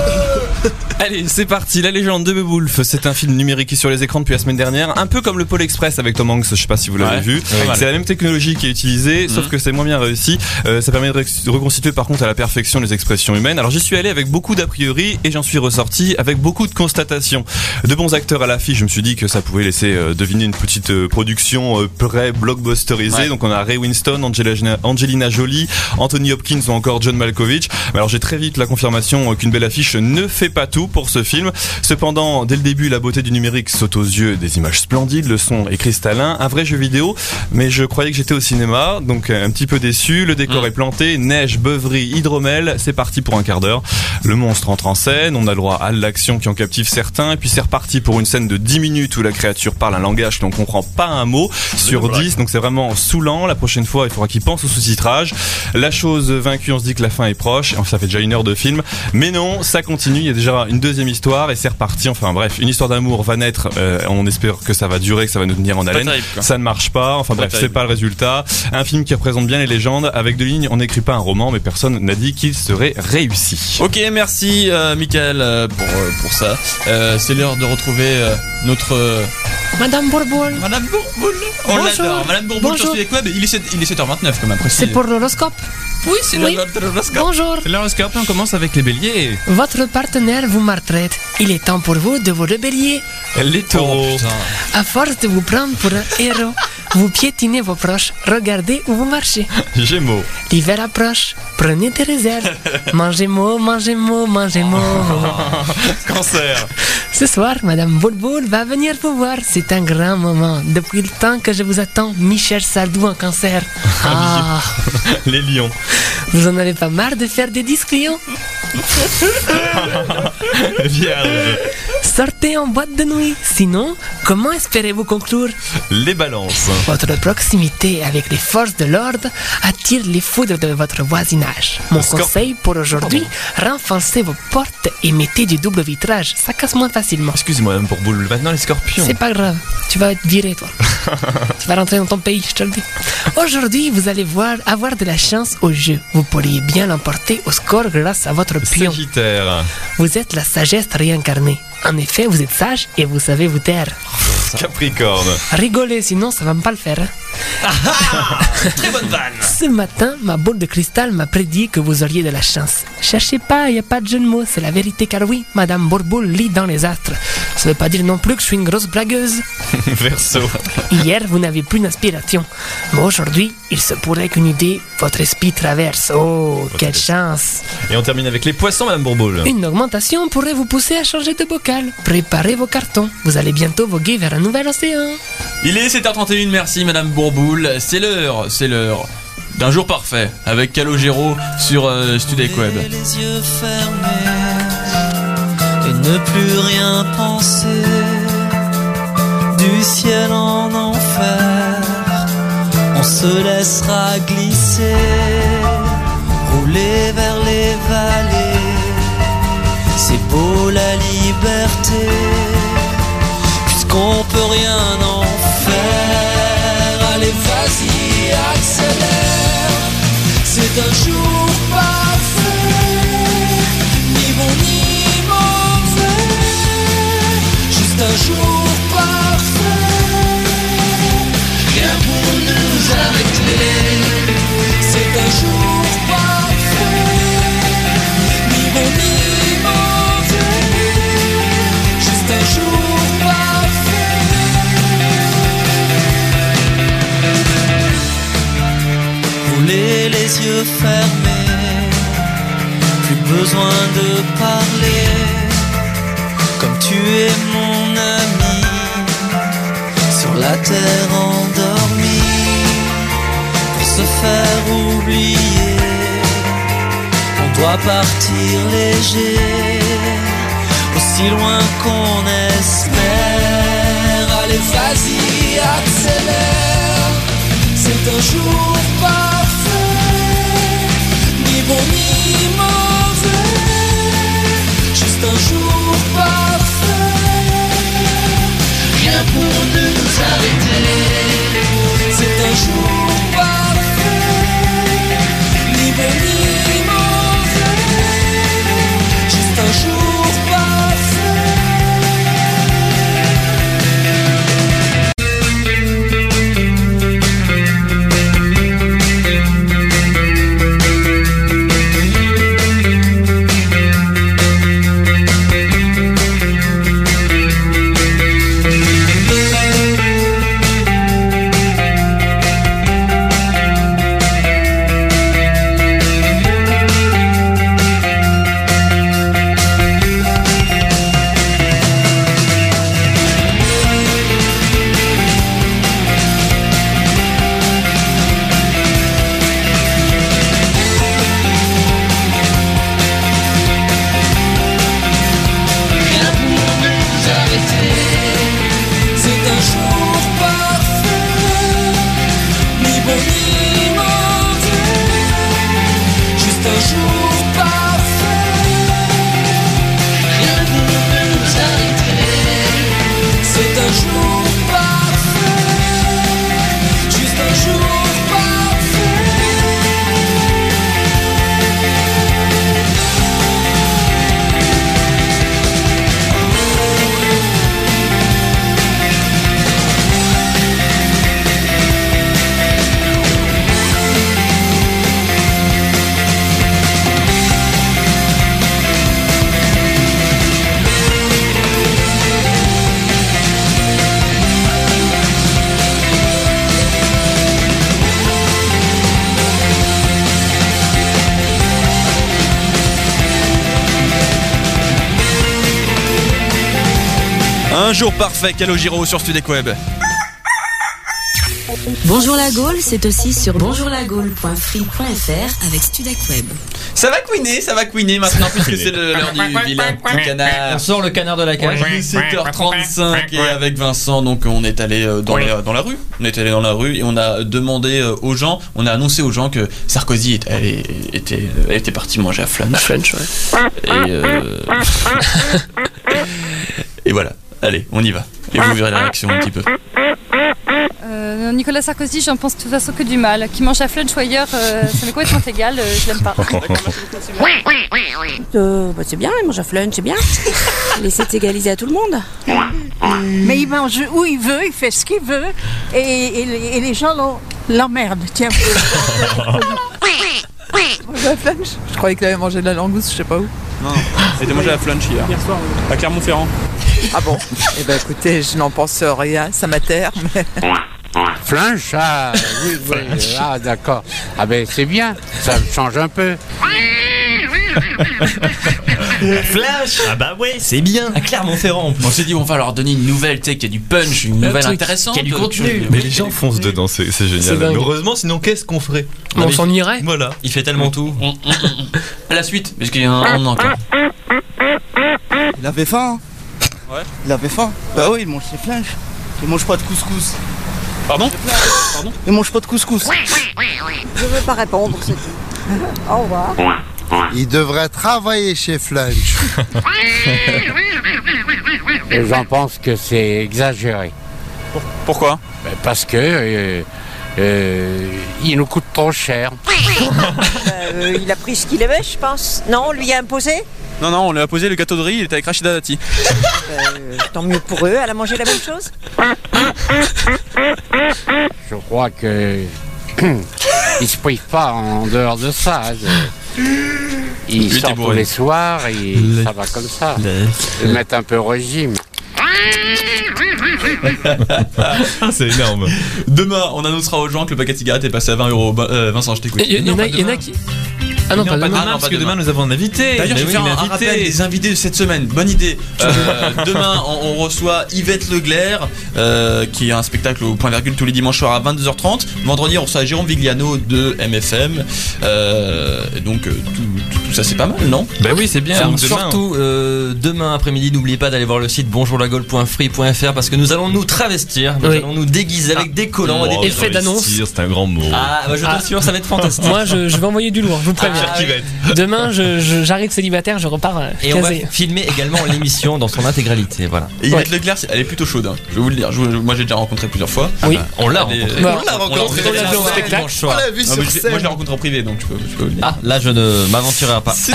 Allez, c'est parti. La légende de Beowulf, c'est un film numérique qui est sur les écrans depuis la semaine dernière, un peu comme le Pôle Express avec Tom Hanks. Je sais pas si vous l'avez Ouais, vu. C'est la même technologie qui est utilisée, sauf Mhm. que c'est moins bien réussi. Euh, ça permet de rec- reconstituer par contre à la perfection les expressions humaines. Alors j'y suis allé avec beaucoup d'a priori et j'en suis ressorti avec beaucoup de constatations. De bons acteurs à l'affiche, je me suis dit que ça pouvait laisser euh, deviner une petite euh, production pré-blockbusterisée. Ouais. Donc on a Ray Winston, Angela- Angelina Jolie, Anthony Hopkins ou encore John Malkovich. Mais alors j'ai très vite la confirmation qu'une belle affiche ne fait pas tout pour ce film. Cependant, dès le début, la beauté du numérique saute aux yeux, des images splendides, le son est cristallin, un vrai jeu vidéo. Mais je croyais que j'étais au cinéma, donc euh, un petit peu déçu. Le décor Mm. est planté, neige, beuverie, hydromel. C'est parti pour un quart d'heure. Le monstre entre en scène, on a le droit à l'action qui en captive certains, et puis c'est reparti pour une scène de 10 minutes où la créature parle un langage que l'on comprend pas un mot sur 10. Donc c'est vraiment saoulant. La prochaine fois, il faudra qu'il pense au sous-titrage. La chose vaincue, on se dit que la fin est proche. Ça fait déjà une heure de film. Mais non, ça continue. Il y a déjà une deuxième histoire et c'est reparti. Enfin bref, une histoire d'amour va naître. Euh, on espère que ça va durer, que ça va nous tenir en haleine. Ça ne marche pas. Enfin bref, c'est pas le résultat. Un film qui représente bien les légendes. Avec deux lignes, on n'écrit pas un roman, mais personne n'a dit qu'il serait réussi. Ok, merci euh, Michael euh, pour, pour ça. C'est l'heure de retrouver notre... Madame Bourboul. Madame Bourboul. On l'adore. Madame Bourboul sur. Studio Web. Il est, 7, il est 7h29 comme apprécié. C'est pour l'horoscope? Oui, c'est Oui. l'horoscope. Bonjour. L'horoscope, on commence avec les béliers. Votre partenaire vous maltraite. Il est temps pour vous de vous rebellier. Les taureaux. Oh. À force de vous prendre pour un héros, vous piétinez vos proches. Regardez où vous marchez. Gémeaux. L'hiver approche. Prenez des réserves. Mangez mot, mangez mot, mangez mot. Cancer. Ce soir, Madame Boulboul va venir vous voir. C'est un grand moment. Depuis le temps que je vous attends, Michel Sardou en cancer. Ah, Les lions. vous en avez pas marre de faire des discussions Vierge. Sortez en boîte de nuit. Sinon, comment espérez-vous conclure Les balances. Votre proximité avec les forces de l'ordre attire les foudres de votre voisinage. Mon Scorp- conseil pour aujourd'hui, renfoncez vos portes et mettez du double vitrage. Ça casse moins facilement. Excusez-moi, Madame pour boule. Maintenant, les scorpions. C'est pas grave, tu vas être viré toi. tu vas rentrer dans ton pays, je te le dis. Aujourd'hui, vous allez voir avoir de la chance au jeu. Vous pourriez bien l'emporter au score grâce à votre pion. Sagittaire. Vous êtes la sagesse réincarnée. En effet, vous êtes sage et vous savez vous taire. Capricorne. Rigolez, sinon ça va pas le faire. hein. Très bonne vanne. Ce matin, ma boule de cristal m'a prédit que vous auriez de la chance. Cherchez pas, il n'y a pas de jeu de mots, c'est la vérité car oui, Madame Bourboule lit dans les astres. Ça veut pas dire non plus que je suis une grosse blagueuse. Verseau. Hier, vous n'avez plus d'inspiration. Mais aujourd'hui, il se pourrait qu'une idée, votre esprit traverse. Oh, quelle chance. Et on termine avec les poissons, Madame Bourboule. Une augmentation pourrait vous pousser à changer de bocal. Préparez vos cartons. Vous allez bientôt voguer vers un nouvel océan. Il est 7h31, merci Madame Bourboule. C'est l'heure, c'est l'heure d'un jour parfait avec Calogero sur euh, Studek Web. les yeux fermés et ne plus rien penser du ciel en enfer. On se laissera glisser, rouler vers les vallées. C'est beau la liberté, puisqu'on peut rien en faire. Allez, vas-y, accélère. C'est un jour parfait, ni bon ni mauvais, juste un jour les yeux fermés, plus besoin de parler, comme tu es mon ami, sur la terre endormie, pour se faire oublier, on doit partir léger, aussi loin qu'on espère, allez vas-y, accélère, c'est un jour parfait, ni mauvais, juste un jour parfait, rien pour nous arrêter. C'est un jour parfait, parfait, Calogiro sur Studek Web. Bonjour la Gaule, c'est aussi sur bonjourlagaule.free.fr avec Studac Web. Ça va couiner, ça va couiner maintenant puisque c'est le- l'heure du vilain petit canard. On sort le canard de la cage. Il est 7h35 et avec Vincent, donc on est allé euh, dans, la rue. On est allé dans la rue et on a demandé euh, aux gens, on a annoncé aux gens que Sarkozy était, allé- était, était parti manger à Flunch. Et, euh, et voilà, allez, on y va. Et vous verrez la réaction un petit peu. Euh, Nicolas Sarkozy, j'en pense de toute façon que du mal. Qui mange à flunch ou ailleurs, euh, ça m'est complètement égal, euh, je l'aime pas. Euh, bah, c'est bien, il mange à flunch, c'est bien. Il essaie de s'égaliser à tout le monde. Mais il mange où il veut, il fait ce qu'il veut, et, et les- et les gens l'emmerdent. Tiens. Je croyais qu'il avait mangé de la langouste, je sais pas où. Non, il était mangé à Flunch hier. soir. À Clermont-Ferrand. Ah bon? Eh ben écoutez, je n'en pense rien, ça m'atterre, mais. Flinch, ah oui, oui, ah d'accord. Ah ben c'est bien, ça change un peu. Flash Ah bah ouais, c'est bien. À Clermont-Ferrand. On s'est dit, on va leur donner une nouvelle, tu sais, qui a du punch, une Un nouvelle truc intéressante. qui a du contenu. Mais les gens foncent dedans, c'est génial. Heureusement, sinon qu'est-ce qu'on ferait On s'en irait Voilà. Il fait tellement tout. À la suite, parce qu'il y a un, encore. Il avait faim. hein. Ouais. Il avait faim. Bah oui, il mange ses flèches. Il mange pas de couscous. Pardon Pardon Il mange pas de couscous. Je veux pas répondre, c'est tout. Au revoir. Il devrait travailler chez Flunch. Et J'en pense que c'est exagéré. Pourquoi? Ben, Parce que euh, euh, il nous coûte trop cher. Euh, il a pris ce qu'il aimait, je pense. Non, on lui a imposé? Non, non, on lui a posé le gâteau de riz, il était avec Rachida Dati. Euh, Tant mieux pour eux, elle a mangé la même chose? Je crois que il se prive pas en dehors de ça. hein. Il Lui, sort tous les soirs et ça va comme ça. Ils mettent un peu régime. Ah, c'est énorme. Demain, on annoncera aux gens que le paquet de cigarettes est passé à 20 euros. Bah, euh, Vincent, je t'écoute. Il y, il y en a- il y en a qui. Ah non, pas demain. parce que demain nous avons un invité. D'ailleurs, je vais oui, faire un, un invité. rappel des invités de cette semaine. Bonne idée. Euh, demain, on, on reçoit Yvette Leglaire, euh, qui a un spectacle au point virgule tous les dimanches soirs à 22h30. Vendredi, on reçoit Jérôme Vigliano de MFM. Euh, donc, tout, tout- tout ça, c'est pas mal, non? Bah oui, c'est bien. Demain, surtout, euh, demain après-midi, n'oubliez pas d'aller voir le site bonjourlagole.free.fr parce que nous allons nous travestir, nous Oui. allons nous déguiser avec des collants et Oh, des Effet d'annonce. C'est un grand mot. Ah, bah, je Ah. t'assure, ça va être fantastique. Moi, je, je vais envoyer du lourd, je vous préviens. Ah, oui. Demain, je- je- j'arrive célibataire, je repars euh, Et on va filmer également l'émission dans son intégralité, voilà. Et Yvette Leclerc, elle est plutôt chaude. hein. Je vais vous le dire. Je- moi, j'ai déjà rencontré plusieurs fois. Oui. On l'a Elle est- rencontré. On l'a rencontré. On l'a vu en spectacle. On l'a vu Ah, sur scène. Moi, je l'ai rencontré en privé, donc je peux, je peux vous le dire. Ah, là, je ne m'aventurerai pas.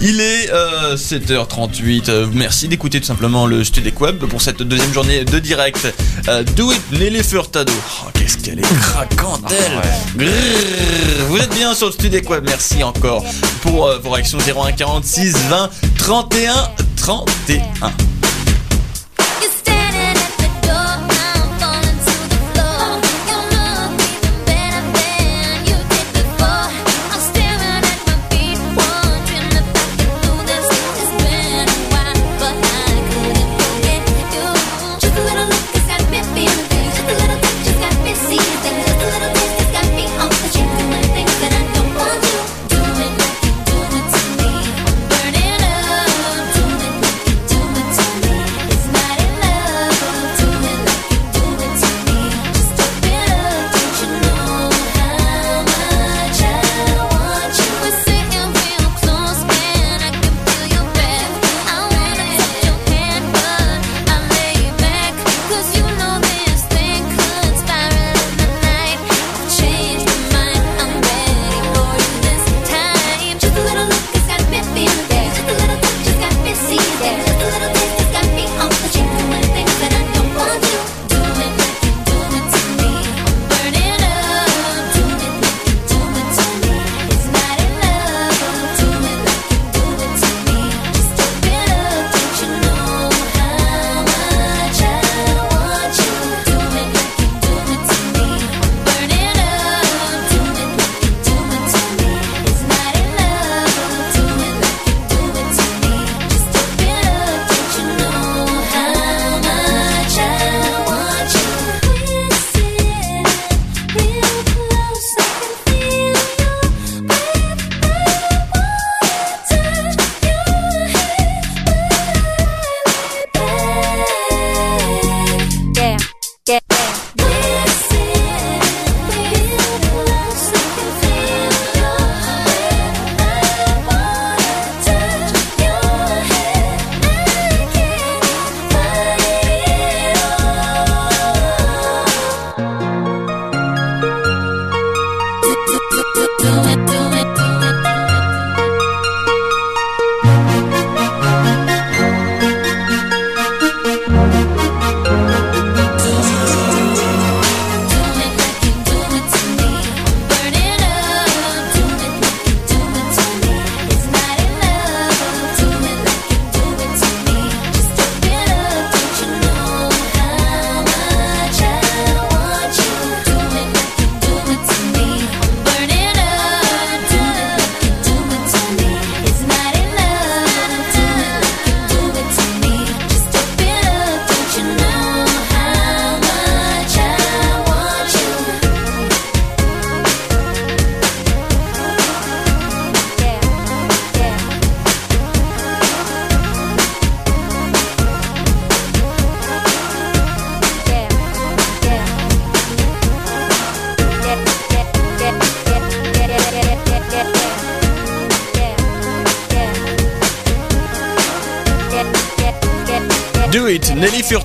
Il est euh, 7h38. euh, merci d'écouter tout simplement le Studek Web pour cette deuxième journée de direct. Euh, do it, Lélé Furtado. Oh, qu'est-ce qu'elle est craquante, elle. Grrr. Vous êtes bien sur le Studek Web. Merci encore pour euh, vos réactions 01 46 20 31 31.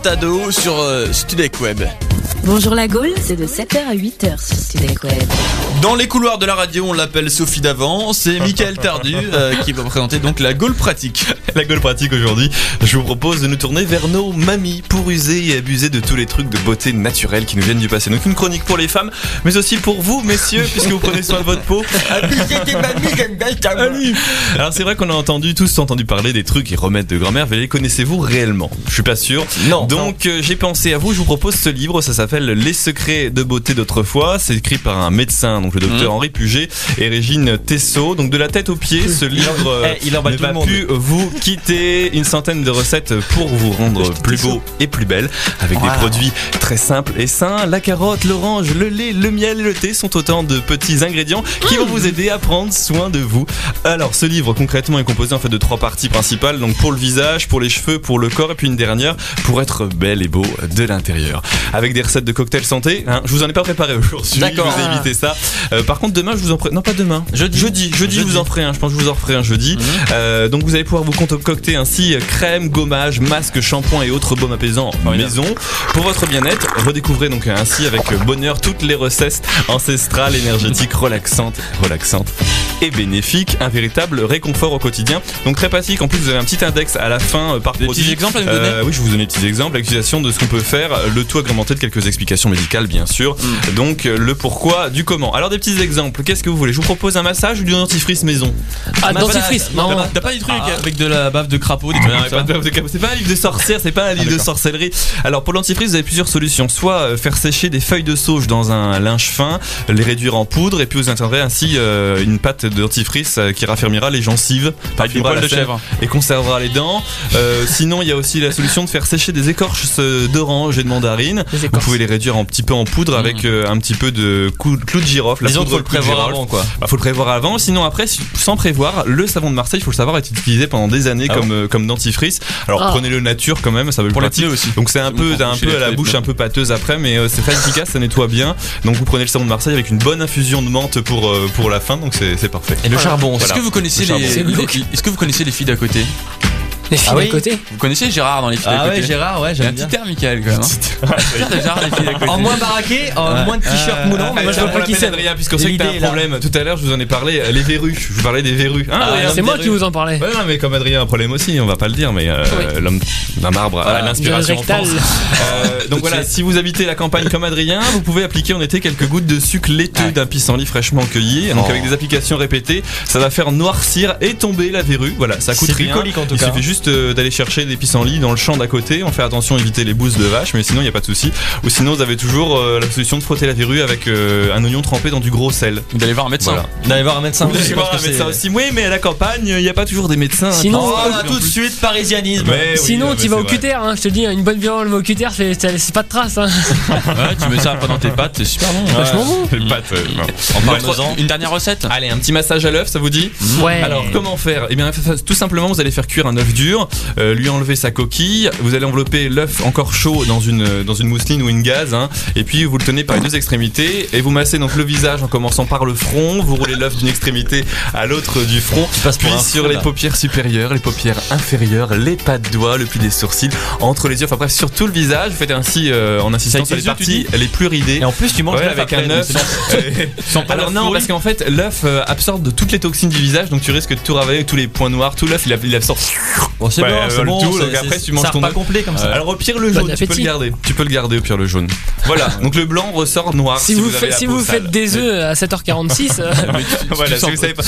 Furtado sur euh, Web. Bonjour la Gaule, c'est de 7h à 8h sur Studek Web. Dans les couloirs de la radio, on l'appelle Sophie d'avant. C'est Michael Tardu euh, qui va présenter donc la Gaule pratique. La gueule pratique aujourd'hui, je vous propose de nous tourner vers nos mamies pour user et abuser de tous les trucs de beauté naturelle qui nous viennent du passé. Donc une chronique pour les femmes, mais aussi pour vous, messieurs, puisque vous prenez soin de votre peau. Alors c'est vrai qu'on a entendu tous entendu parler des trucs et remèdes de grand-mère, mais les connaissez-vous réellement? Je suis pas sûr. Non. Donc euh, j'ai pensé à vous, je vous propose ce livre, ça s'appelle Les secrets de beauté d'autrefois. C'est écrit par un médecin, donc le docteur Mhm. Henri Puget et Régine Tessot. Donc de la tête aux pieds, ce livre euh, il emballe ne tout le va plus vous quitter. Une centaine de recettes pour vous rendre plus beau et plus belle avec des produits très simples et sains. La carotte, l'orange, le lait, le miel et le thé sont autant de petits ingrédients qui vont vous aider à prendre soin de vous. Alors ce livre concrètement est composé en fait de trois parties principales. Donc pour le visage, pour les cheveux, pour le corps et puis une dernière pour être belle et beau de l'intérieur. Avec des recettes de cocktails santé. hein. Je vous en ai pas préparé aujourd'hui. D'accord. Je vous ai évité ça. Euh, par contre demain je vous en ferai. Non pas demain. Jeudi. Jeudi. Jeudi, je vous en ferai un. Je pense que je vous en ferai un jeudi. Euh, donc vous allez pouvoir vous concocter ainsi crème, gommage, masque, shampoing et autres baumes apaisants maison. Pour votre bien-être, redécouvrez donc ainsi avec bonheur toutes les recettes ancestrales, énergétiques, relaxantes, relaxantes et bénéfiques. Un véritable réconfort au quotidien. Donc très pratique. En plus, vous avez un petit index à la fin euh, par Des produit. petits exemples à nous donner Euh, Oui, je vous donner des petits exemples, l'accusation de ce qu'on peut faire, le tout agrémenté de quelques explications médicales, bien sûr. Mm. Donc le pourquoi du comment. Alors des petits exemples. Qu'est-ce que vous voulez? Je vous propose un massage ou du dentifrice maison? Ah, dentifrice, non. T'as pas- T'as pas des trucs Ah. avec de la bave de crapaud, des trucs Non, comme pas ça de cap- C'est pas un livre de sorcière, c'est pas un livre de sorcellerie. Alors pour l'antifrice, vous avez plusieurs solutions. Soit euh, faire sécher des feuilles de sauge dans un linge fin, les réduire en poudre, et puis vous obtiendrez ainsi euh, une pâte de dentifrice euh, qui raffermira les gencives, la de chèvre. et conservera les dents. Euh, sinon, il y a aussi la solution de faire sécher des écorces d'orange et de mandarine. Vous pouvez les réduire un petit peu en poudre avec euh, un petit peu de clou de girofle. la Disons faut le prévoir avant quoi. Bah, faut le prévoir avant, sinon après, sans prévoir, le savon de Marseille, il faut le savoir, est utilisé pendant des années Ah comme, euh, comme dentifrice. Alors Ah. prenez-le nature quand même, ça veut le Pour les pratique. pneus aussi. Donc c'est un peu, un peu à la bouche un peu pâteuse après, mais euh, c'est très efficace, ça nettoie bien. Donc vous prenez le savon de Marseille avec une bonne infusion de menthe pour, euh, pour la fin, donc c'est parfait. Et le charbon. Est-ce que vous connaissez Le les, charbon. les- Est-ce que vous connaissez les filles d'à côté? Les filles Ah oui à côté. Vous connaissez Gérard dans les filles Ah côté ouais, Gérard, ouais, a un j'aime petit terme, Michael, quand même. hein. Gérard, les filles d'à côté. En moins baraqué, en moins de t-shirt moulant, mais moi je vois pas qui c'est. Adrien, puisqu'on sait que t'as un problème. Tout à l'heure, je vous en ai parlé, euh, les verrues. Je vous parlais des verrues. Hein, Ah, C'est moi qui vous en parlais. Ouais, non, mais comme Adrien a un problème aussi, on va pas le dire, mais euh, l'homme d'un marbre a Voilà, l'inspiration. en rectal. France. Euh, donc voilà, si vous habitez la campagne comme Adrien, vous pouvez appliquer en été quelques gouttes de sucre laiteux d'un pissenlit fraîchement cueilli. Donc Oh. avec des applications répétées, ça va faire noircir et tomber la verrue. Voilà, ça coûte C'est rien. bucolique, en tout Il cas. suffit juste euh, d'aller chercher des pissenlits dans le champ d'à côté. On fait attention, éviter les bousses de vache, mais sinon il n'y a pas de souci. Ou sinon, vous avez toujours euh, la solution de frotter la verrue avec euh, un oignon trempé dans du gros sel. Ou d'aller voir un médecin. Voilà. D'aller voir un médecin. Vous voir un médecin c'est- aussi. Oui, mais à la campagne, il n'y a pas toujours des médecins. Sinon, Oh là, tout de suite, parisianisme. Mais oui, Sinon, non, tu vas au cutter, hein, je te dis, une bonne viande au cutter, c'est ça laisse pas de traces. Hein. Ouais, tu mets ça dans tes pattes, c'est super bon. Bon. Euh. En Parmesan. parlant- une dernière recette Allez, un petit massage à l'œuf, ça vous dit Ouais. Alors, comment faire? Eh bien, tout simplement, vous allez faire cuire un œuf dur, euh, lui enlever sa coquille, vous allez envelopper l'œuf encore chaud dans une, dans une mousseline ou une gaze, hein, et puis vous le tenez par les deux extrémités, et vous massez donc le visage en commençant par le front, vous roulez l'œuf d'une extrémité à l'autre du front, puis sur les paupières supérieures, les paupières inférieures, les pas de doigts, le pli des sourcils, entre les yeux, enfin bref, sur tout le visage, vous faites ainsi euh, en insistant avec sur les yeux, parties les plus ridées. Et en plus, tu manges Ouais, avec après, un œuf. Euh, pas Alors non, parce qu'en fait, l'œuf euh, absorbe de toutes les toxines du visage, donc tu risques de tout ravaler, tous les points noirs, tout l'œuf, il absorbe. Bon, c'est c'est bon. tout, c'est- donc après, tu manges ça ton pas complet comme ça. Alors au pire le Bon jaune, tu peux le garder. Tu peux le garder au pire le jaune. Voilà, donc le blanc ressort noir. Si, vous, faites- des œufs à 7h46, euh, voilà, si vous savez pas,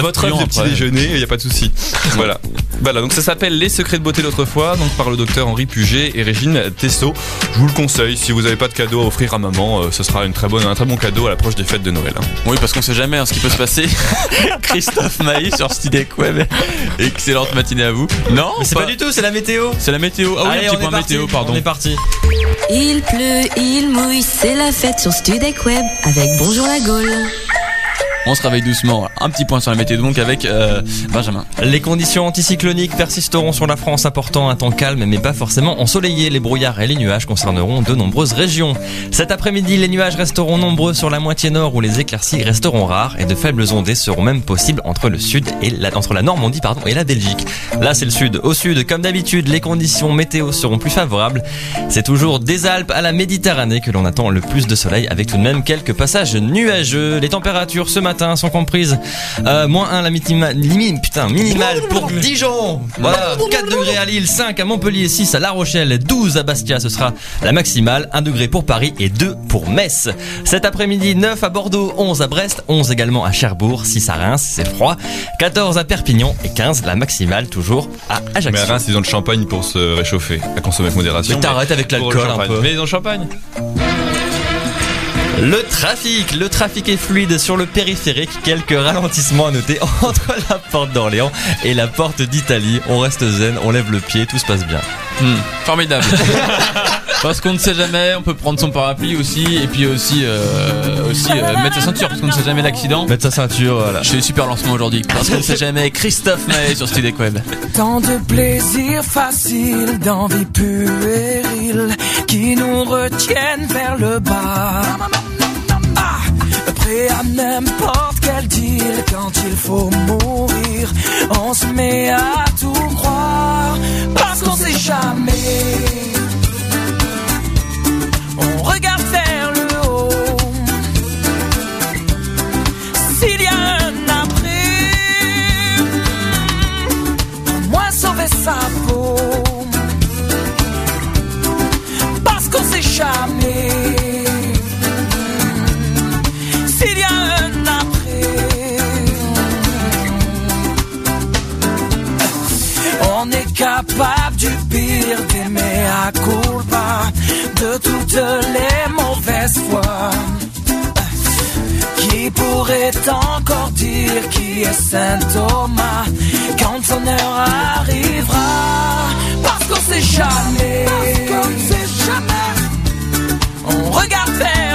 votre œuf de petit déjeuner, il n'y a pas de souci. voilà. Voilà, donc ça s'appelle Les secrets de beauté d'autrefois, donc par le docteur Henri Puget et Régine Tessot. Je vous le conseille, si vous n'avez pas de cadeau à offrir à maman, euh, ce sera une très bonne, un très bon cadeau à l'approche des fêtes de Noël. hein. Oui, parce qu'on sait jamais hein, ce qui peut se passer. Christophe Maé sur Studek Web. Excellente matinée à vous. Non, Mais c'est pas du tout, c'est la météo. C'est la météo. Ah oui, Allez, un on petit est point parti. météo, pardon. On est parti. Il pleut, il mouille, c'est la fête sur Studek Web avec Bonjour la Gaule. On se réveille doucement. Un petit point sur la météo donc avec euh, Benjamin. Les conditions anticycloniques persisteront sur la France, apportant un temps calme, mais pas forcément ensoleillé. Les brouillards et les nuages concerneront de nombreuses régions. Cet après-midi, les nuages resteront nombreux sur la moitié nord, où les éclaircies resteront rares, et de faibles ondées seront même possibles entre le sud et la, Normandie, pardon, et la Belgique. Là, c'est le sud. Au sud, comme d'habitude, les conditions météo seront plus favorables. C'est toujours des Alpes à la Méditerranée que l'on attend le plus de soleil, avec tout de même quelques passages nuageux. Les températures ce matin sont comprises euh, moins 1 la minima- limi- putain, minimale pour Dijon. Voilà, 4 degrés à Lille, 5 à Montpellier, 6 à La Rochelle, 12 à Bastia, ce sera la maximale, 1 degré pour Paris et 2 pour Metz. Cet après-midi, 9 à Bordeaux, 11 à Brest, 11 également à Cherbourg, 6 à Reims, c'est froid, 14 à Perpignan et 15 la maximale toujours à Ajaccio. Mais à Reims, ils ont le champagne pour se réchauffer, à consommer avec modération. Mais t'arrêtes avec l'alcool un peu. Mais ils ont le champagne. Le trafic, le trafic est fluide sur le périphérique. Quelques ralentissements à noter entre la porte d'Orléans et la porte d'Italie. On reste zen, on lève le pied, tout se passe bien. Hmm, formidable. parce qu'on ne sait jamais, on peut prendre son parapluie aussi et puis aussi euh, aussi euh, mettre sa ceinture parce qu'on ne sait jamais l'accident. Mettre sa ceinture, voilà. Je fais super lancement aujourd'hui parce qu'on ne sait jamais. Christophe Maé sur Studio Web. Tant de plaisirs faciles, d'envie puérile qui nous retiennent vers le bas. Ah, prêt à n'importe quel deal quand il faut mourir. On se met à tout croire parce qu'on sait jamais. On regarde dire qui est Saint Thomas quand son heure arrivera? Parce qu'on sait jamais. Parce qu'on sait jamais. On regarde vers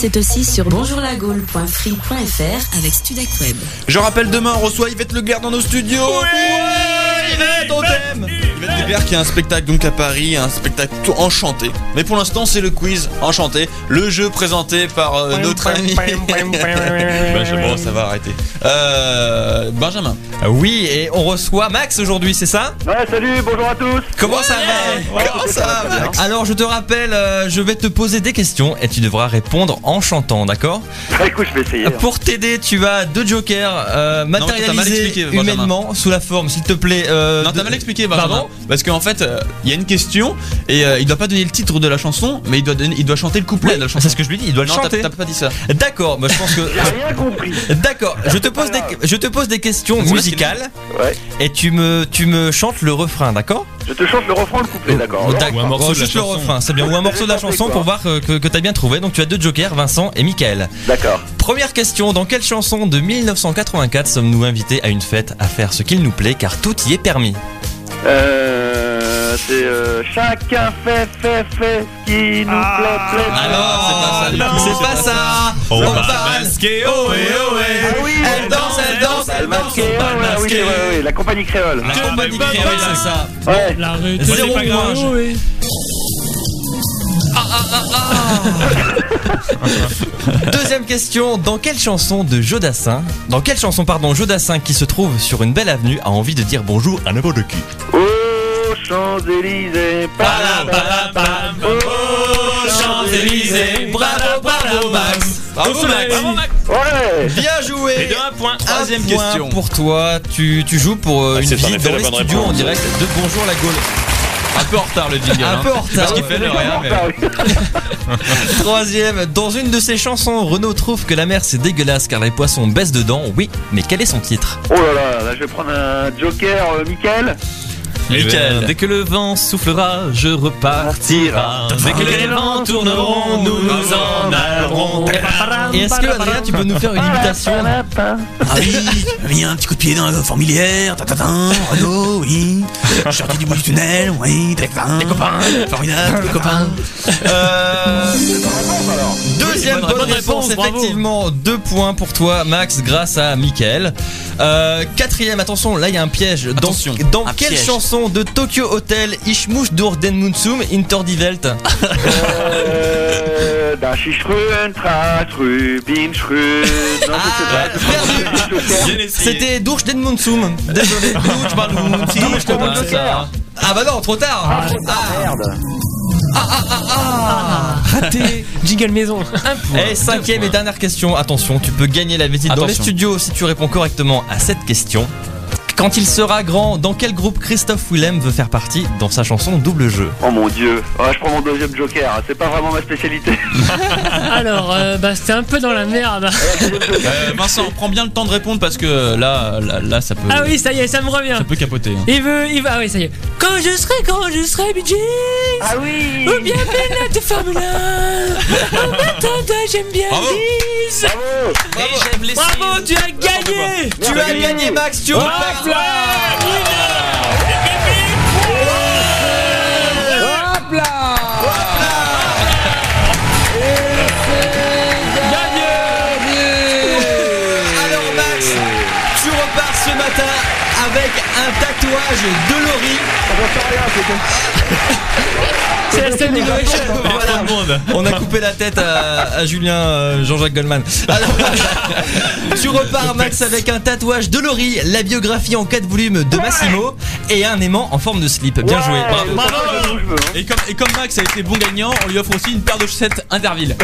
c'est aussi sur bonjourlagaule.free.fr avec Studec Web. Je rappelle demain on reçoit Yvette Le Guerre dans nos studios. Ouais, Yvette, on t'aime. Yvette, qu'il y a un spectacle donc à Paris, un spectacle tout enchanté. Mais pour l'instant, c'est le quiz enchanté, le jeu présenté par euh, notre ami. Benjamin, ça va arrêter. Euh, Benjamin. Oui, et on reçoit Max aujourd'hui, c'est ça Ouais, salut, bonjour à tous. Comment ça va Comment ça va, Max Alors je te rappelle, euh, je vais te poser des questions et tu devras répondre en chantant, d'accord Écoute, je vais essayer. hein. Pour t'aider, tu as deux jokers euh, matérialisés humainement sous la forme, s'il te plaît. euh, Non, de- t'as mal expliqué, Benjamin. Pardon Parce qu'en fait, euh, il y a une question et euh, il doit pas donner le titre de la chanson, mais il doit, donner- il doit chanter le couplet de la chanson. C'est ce que je lui dis, il doit le non, t'as- chanter. T'as pas dit ça. D'accord, bah, je pense que. J'ai rien compris. D'accord, je te pose des, je te pose des questions Ouais. et tu me, tu me chantes le refrain, d'accord Je te chante le refrain, le couplet, d'accord. D'accord. Ou un morceau de la juste le chanson. refrain, c'est bien. Ou un morceau de la chanson pour voir que, que, que t'as bien trouvé. Donc tu as deux jokers, Vincent et Michael. D'accord. Première question, dans quelle chanson de 1984 sommes-nous invités à une fête à faire ce qu'il nous plaît car tout y est permis? Euh. C'est euh, chacun fait, fait, fait ce qui nous plaît, plaît. Ah non, c'est pas ça, c'est pas ça. Va va masquer, oh et oh Ah oui, Elle danse, elle danse, elle danse, masqué, ouais, ouais, oui, ouais, la compagnie créole. La compagnie créole, c'est ça. Ouais. L'arrêt Zéro pas grave. point. ouais. Deuxième question, dans quelle chanson de Jodassin, dans quelle chanson pardon Jodassin qui se trouve sur une belle avenue a envie de dire bonjour à n'importe qui Aux Champs-Élysées. Aux Champs-Élysées, bravo, bravo Max Bravo, Max. Ouais. Bien joué Et de un point. Troisième Un point question. pour toi, tu, tu joues pour euh, Ah, une effet dans la les studios réponse. en direct de Bonjour la Gaule. Un peu en retard le jingle. Un hein. peu en retard. Parce qu'il fait le rien, mais. Troisième, dans une de ses chansons, Renaud trouve que la mer c'est dégueulasse car les poissons baissent dedans. Oui, mais quel est son titre? Oh là là, là je vais prendre un joker, euh, Michael. Michael. Dès que le vent soufflera, je repartira. Dès que les vents tourneront, nous nous en allerons. Et est-ce que Adrien, tu peux nous faire une imitation Ah oui, a un petit coup de pied dans la fourmilière, tatatin, Renault, oui. Je suis sorti du bout du tunnel, oui, tatatin. Les copains, formidable, les copains. Euh, Deuxième Bonne bonne, réponse, effectivement, deux points pour toi, Max, grâce à Michael. Euh, quatrième, attention, là il y a un piège. Dans, Attention, dans un quelle piège. chanson de Tokyo Hotel Ich muss durch den Munsum die Welt Euh. Non, je sais pas. C'était Durch den Munsum. Désolé. Durch Munsum. Ah bah non, trop tard. Merde. Raté. Jingle maison. Et cinquième et dernière question, attention, tu peux gagner la visite dans les Attention. studios si tu réponds correctement à cette question. Quand il sera grand, dans quel groupe Christophe Willem veut faire partie dans sa chanson Double Jeu? Oh mon dieu. Ah, je prends mon deuxième joker. C'est pas vraiment ma spécialité. Alors, euh, bah c'était un peu dans la merde. Euh, Vincent, prends bien le temps de répondre parce que là, là, là, ça peut. Ah oui, ça y est, ça me revient. Ça peut capoter. hein. Il veut, il va, ah oui, ça y est. Quand je serai, quand je serai Gees, Ah oui. ou bien Bella de Formule 1. En attendant, j'aime bien Bravo. Bravo. Bravo, tu as gagné. Tu as gagné Max, tu repars Hop là Alors Max, tu repars ce matin avec un tatouage de Laurie. C'est la scène Innovation. Voilà. On a coupé la tête à, à Julien euh, Jean-Jacques Goldman. Alors, tu repars Max avec un tatouage de Laurie, la biographie en 4 volumes de Massimo et un aimant en forme de slip. Bien joué. Bravo. Bravo. Et comme, et comme Max a été bon gagnant, on lui offre aussi une paire de chaussettes Interville.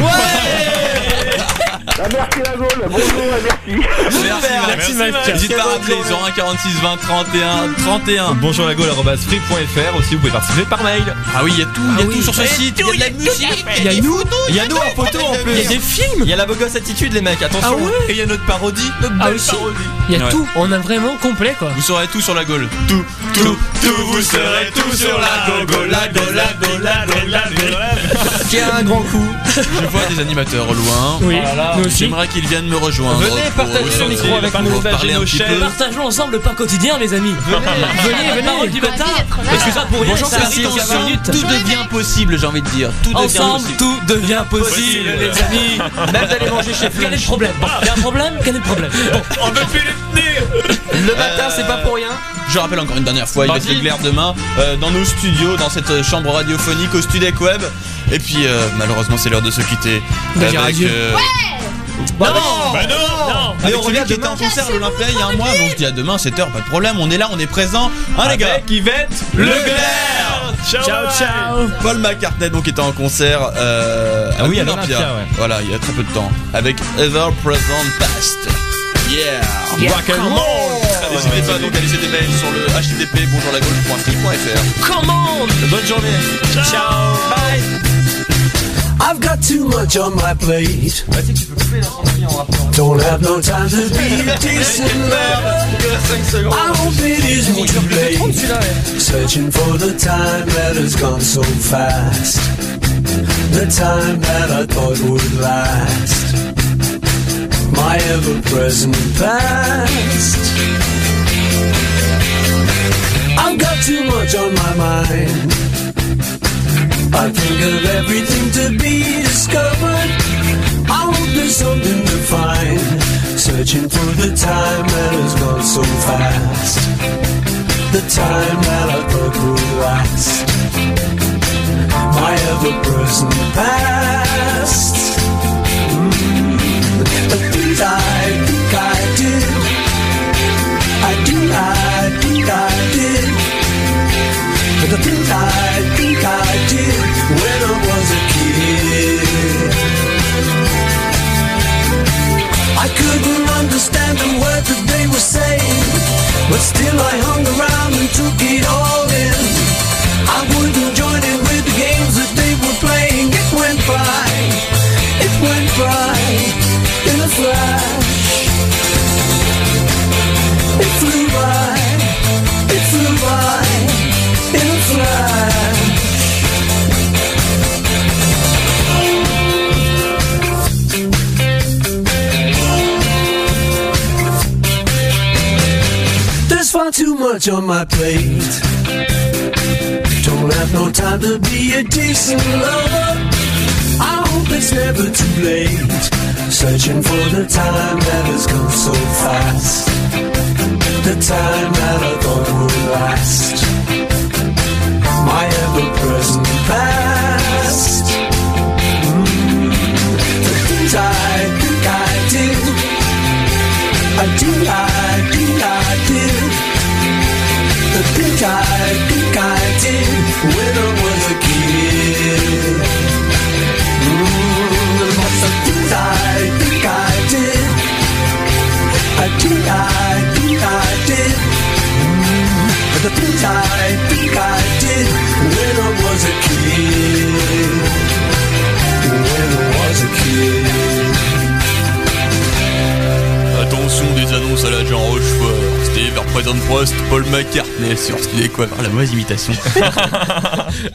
Ah, merci la Gaule. Bonjour et merci. Merci, Merci, Max. N'hésite pas à rappeler 01 46 20 31 31. Bonjour la free.fr aussi, vous pouvez participer par mail. Ah oui, il y a tout, il y a tout sur ce site. Il y a de la musique. Il y a nous. Il y a nous en photo en plus. Il y a des films. Il y a la beau gosse attitude les mecs, attention. Ah ouais Et il y a notre parodie, notre Ah belle parodie. Il y a Ouais. tout. On a vraiment complet quoi. Vous saurez tout sur la Gaule. Tout, tout, tout, vous saurez tout sur la Gaule. La Gaule, la Gaule, la Gaule, la Gaule. Tiens un grand coup. Je vois des animateurs au loin. Oui, nous aussi. J'aimerais qu'ils viennent me rejoindre. Venez pour partager le micro avec pour nous, parler nos chaînes. Partageons ensemble le pain quotidien, les amis. Venez, venez, du matin. Pour rien, Bonjour, ça arrive dans ça 5 minutes. Tout devient possible, j'ai envie de dire. Tout devient Ensemble, possible. tout devient possible, les amis. Même d'aller manger chez Quel est le problème? Y a un problème? Quel est le problème? On veut plus les tenir Le matin, c'est pas pour rien. Je rappelle encore une dernière fois, il va clair demain euh, dans nos studios, dans cette euh, chambre radiophonique au Studec Web. Et puis euh, malheureusement c'est l'heure de se quitter. Bah, dire adieu. Bah non, non, bah non, non. Mais Avec on revient qui était en concert à l'Olympia il y a un mois, donc je dis à demain 7h, pas de problème, on est là, on est présent. Hein les gars Avec Yvette Leclerc Ciao, Ciao, ciao. Paul McCartney donc était en concert euh, Ah oui, à l'Olympia. l'Olympia, ouais. Voilà, il y a très peu de temps. Avec Ever Present Past. Yeah, Yeah, Rock and roll. N'hésitez pas donc à laisser des mails sur le http bonjourlagauche.free.fr. Come on Bonne journée. Ciao Bye. I've got too much on my plate. Don't have no time to be a decent lover. I hope it isn't too late. Searching for the time that has gone so fast. The time that I thought would last. My ever present past. I've got too much on my mind. I think of everything to be discovered. I hope there's something to find. Searching for the time that has gone so fast. The time that I thought would last. My ever present past. Mm. The things I think The things I think I did when I was a kid. I couldn't understand the words that they were saying, but still I hung around and took it all in. I wouldn't join in with the games that they were playing. It went by, it went by in a flash. Much on my plate. Don't have no time to be a decent lover. I hope it's never too late. Searching for the time that has come so fast. The time that I thought would last. My ever present past. Mm. The things I think I. I do, I think I. The things I was a kid. Mm, the. Mm, I did when I was a kid. Was a kid. Attention des annonces à la Jean Rochefort. C'était Ever Present Post, Paul McCartney sur Style Quoi. La mauvaise imitation.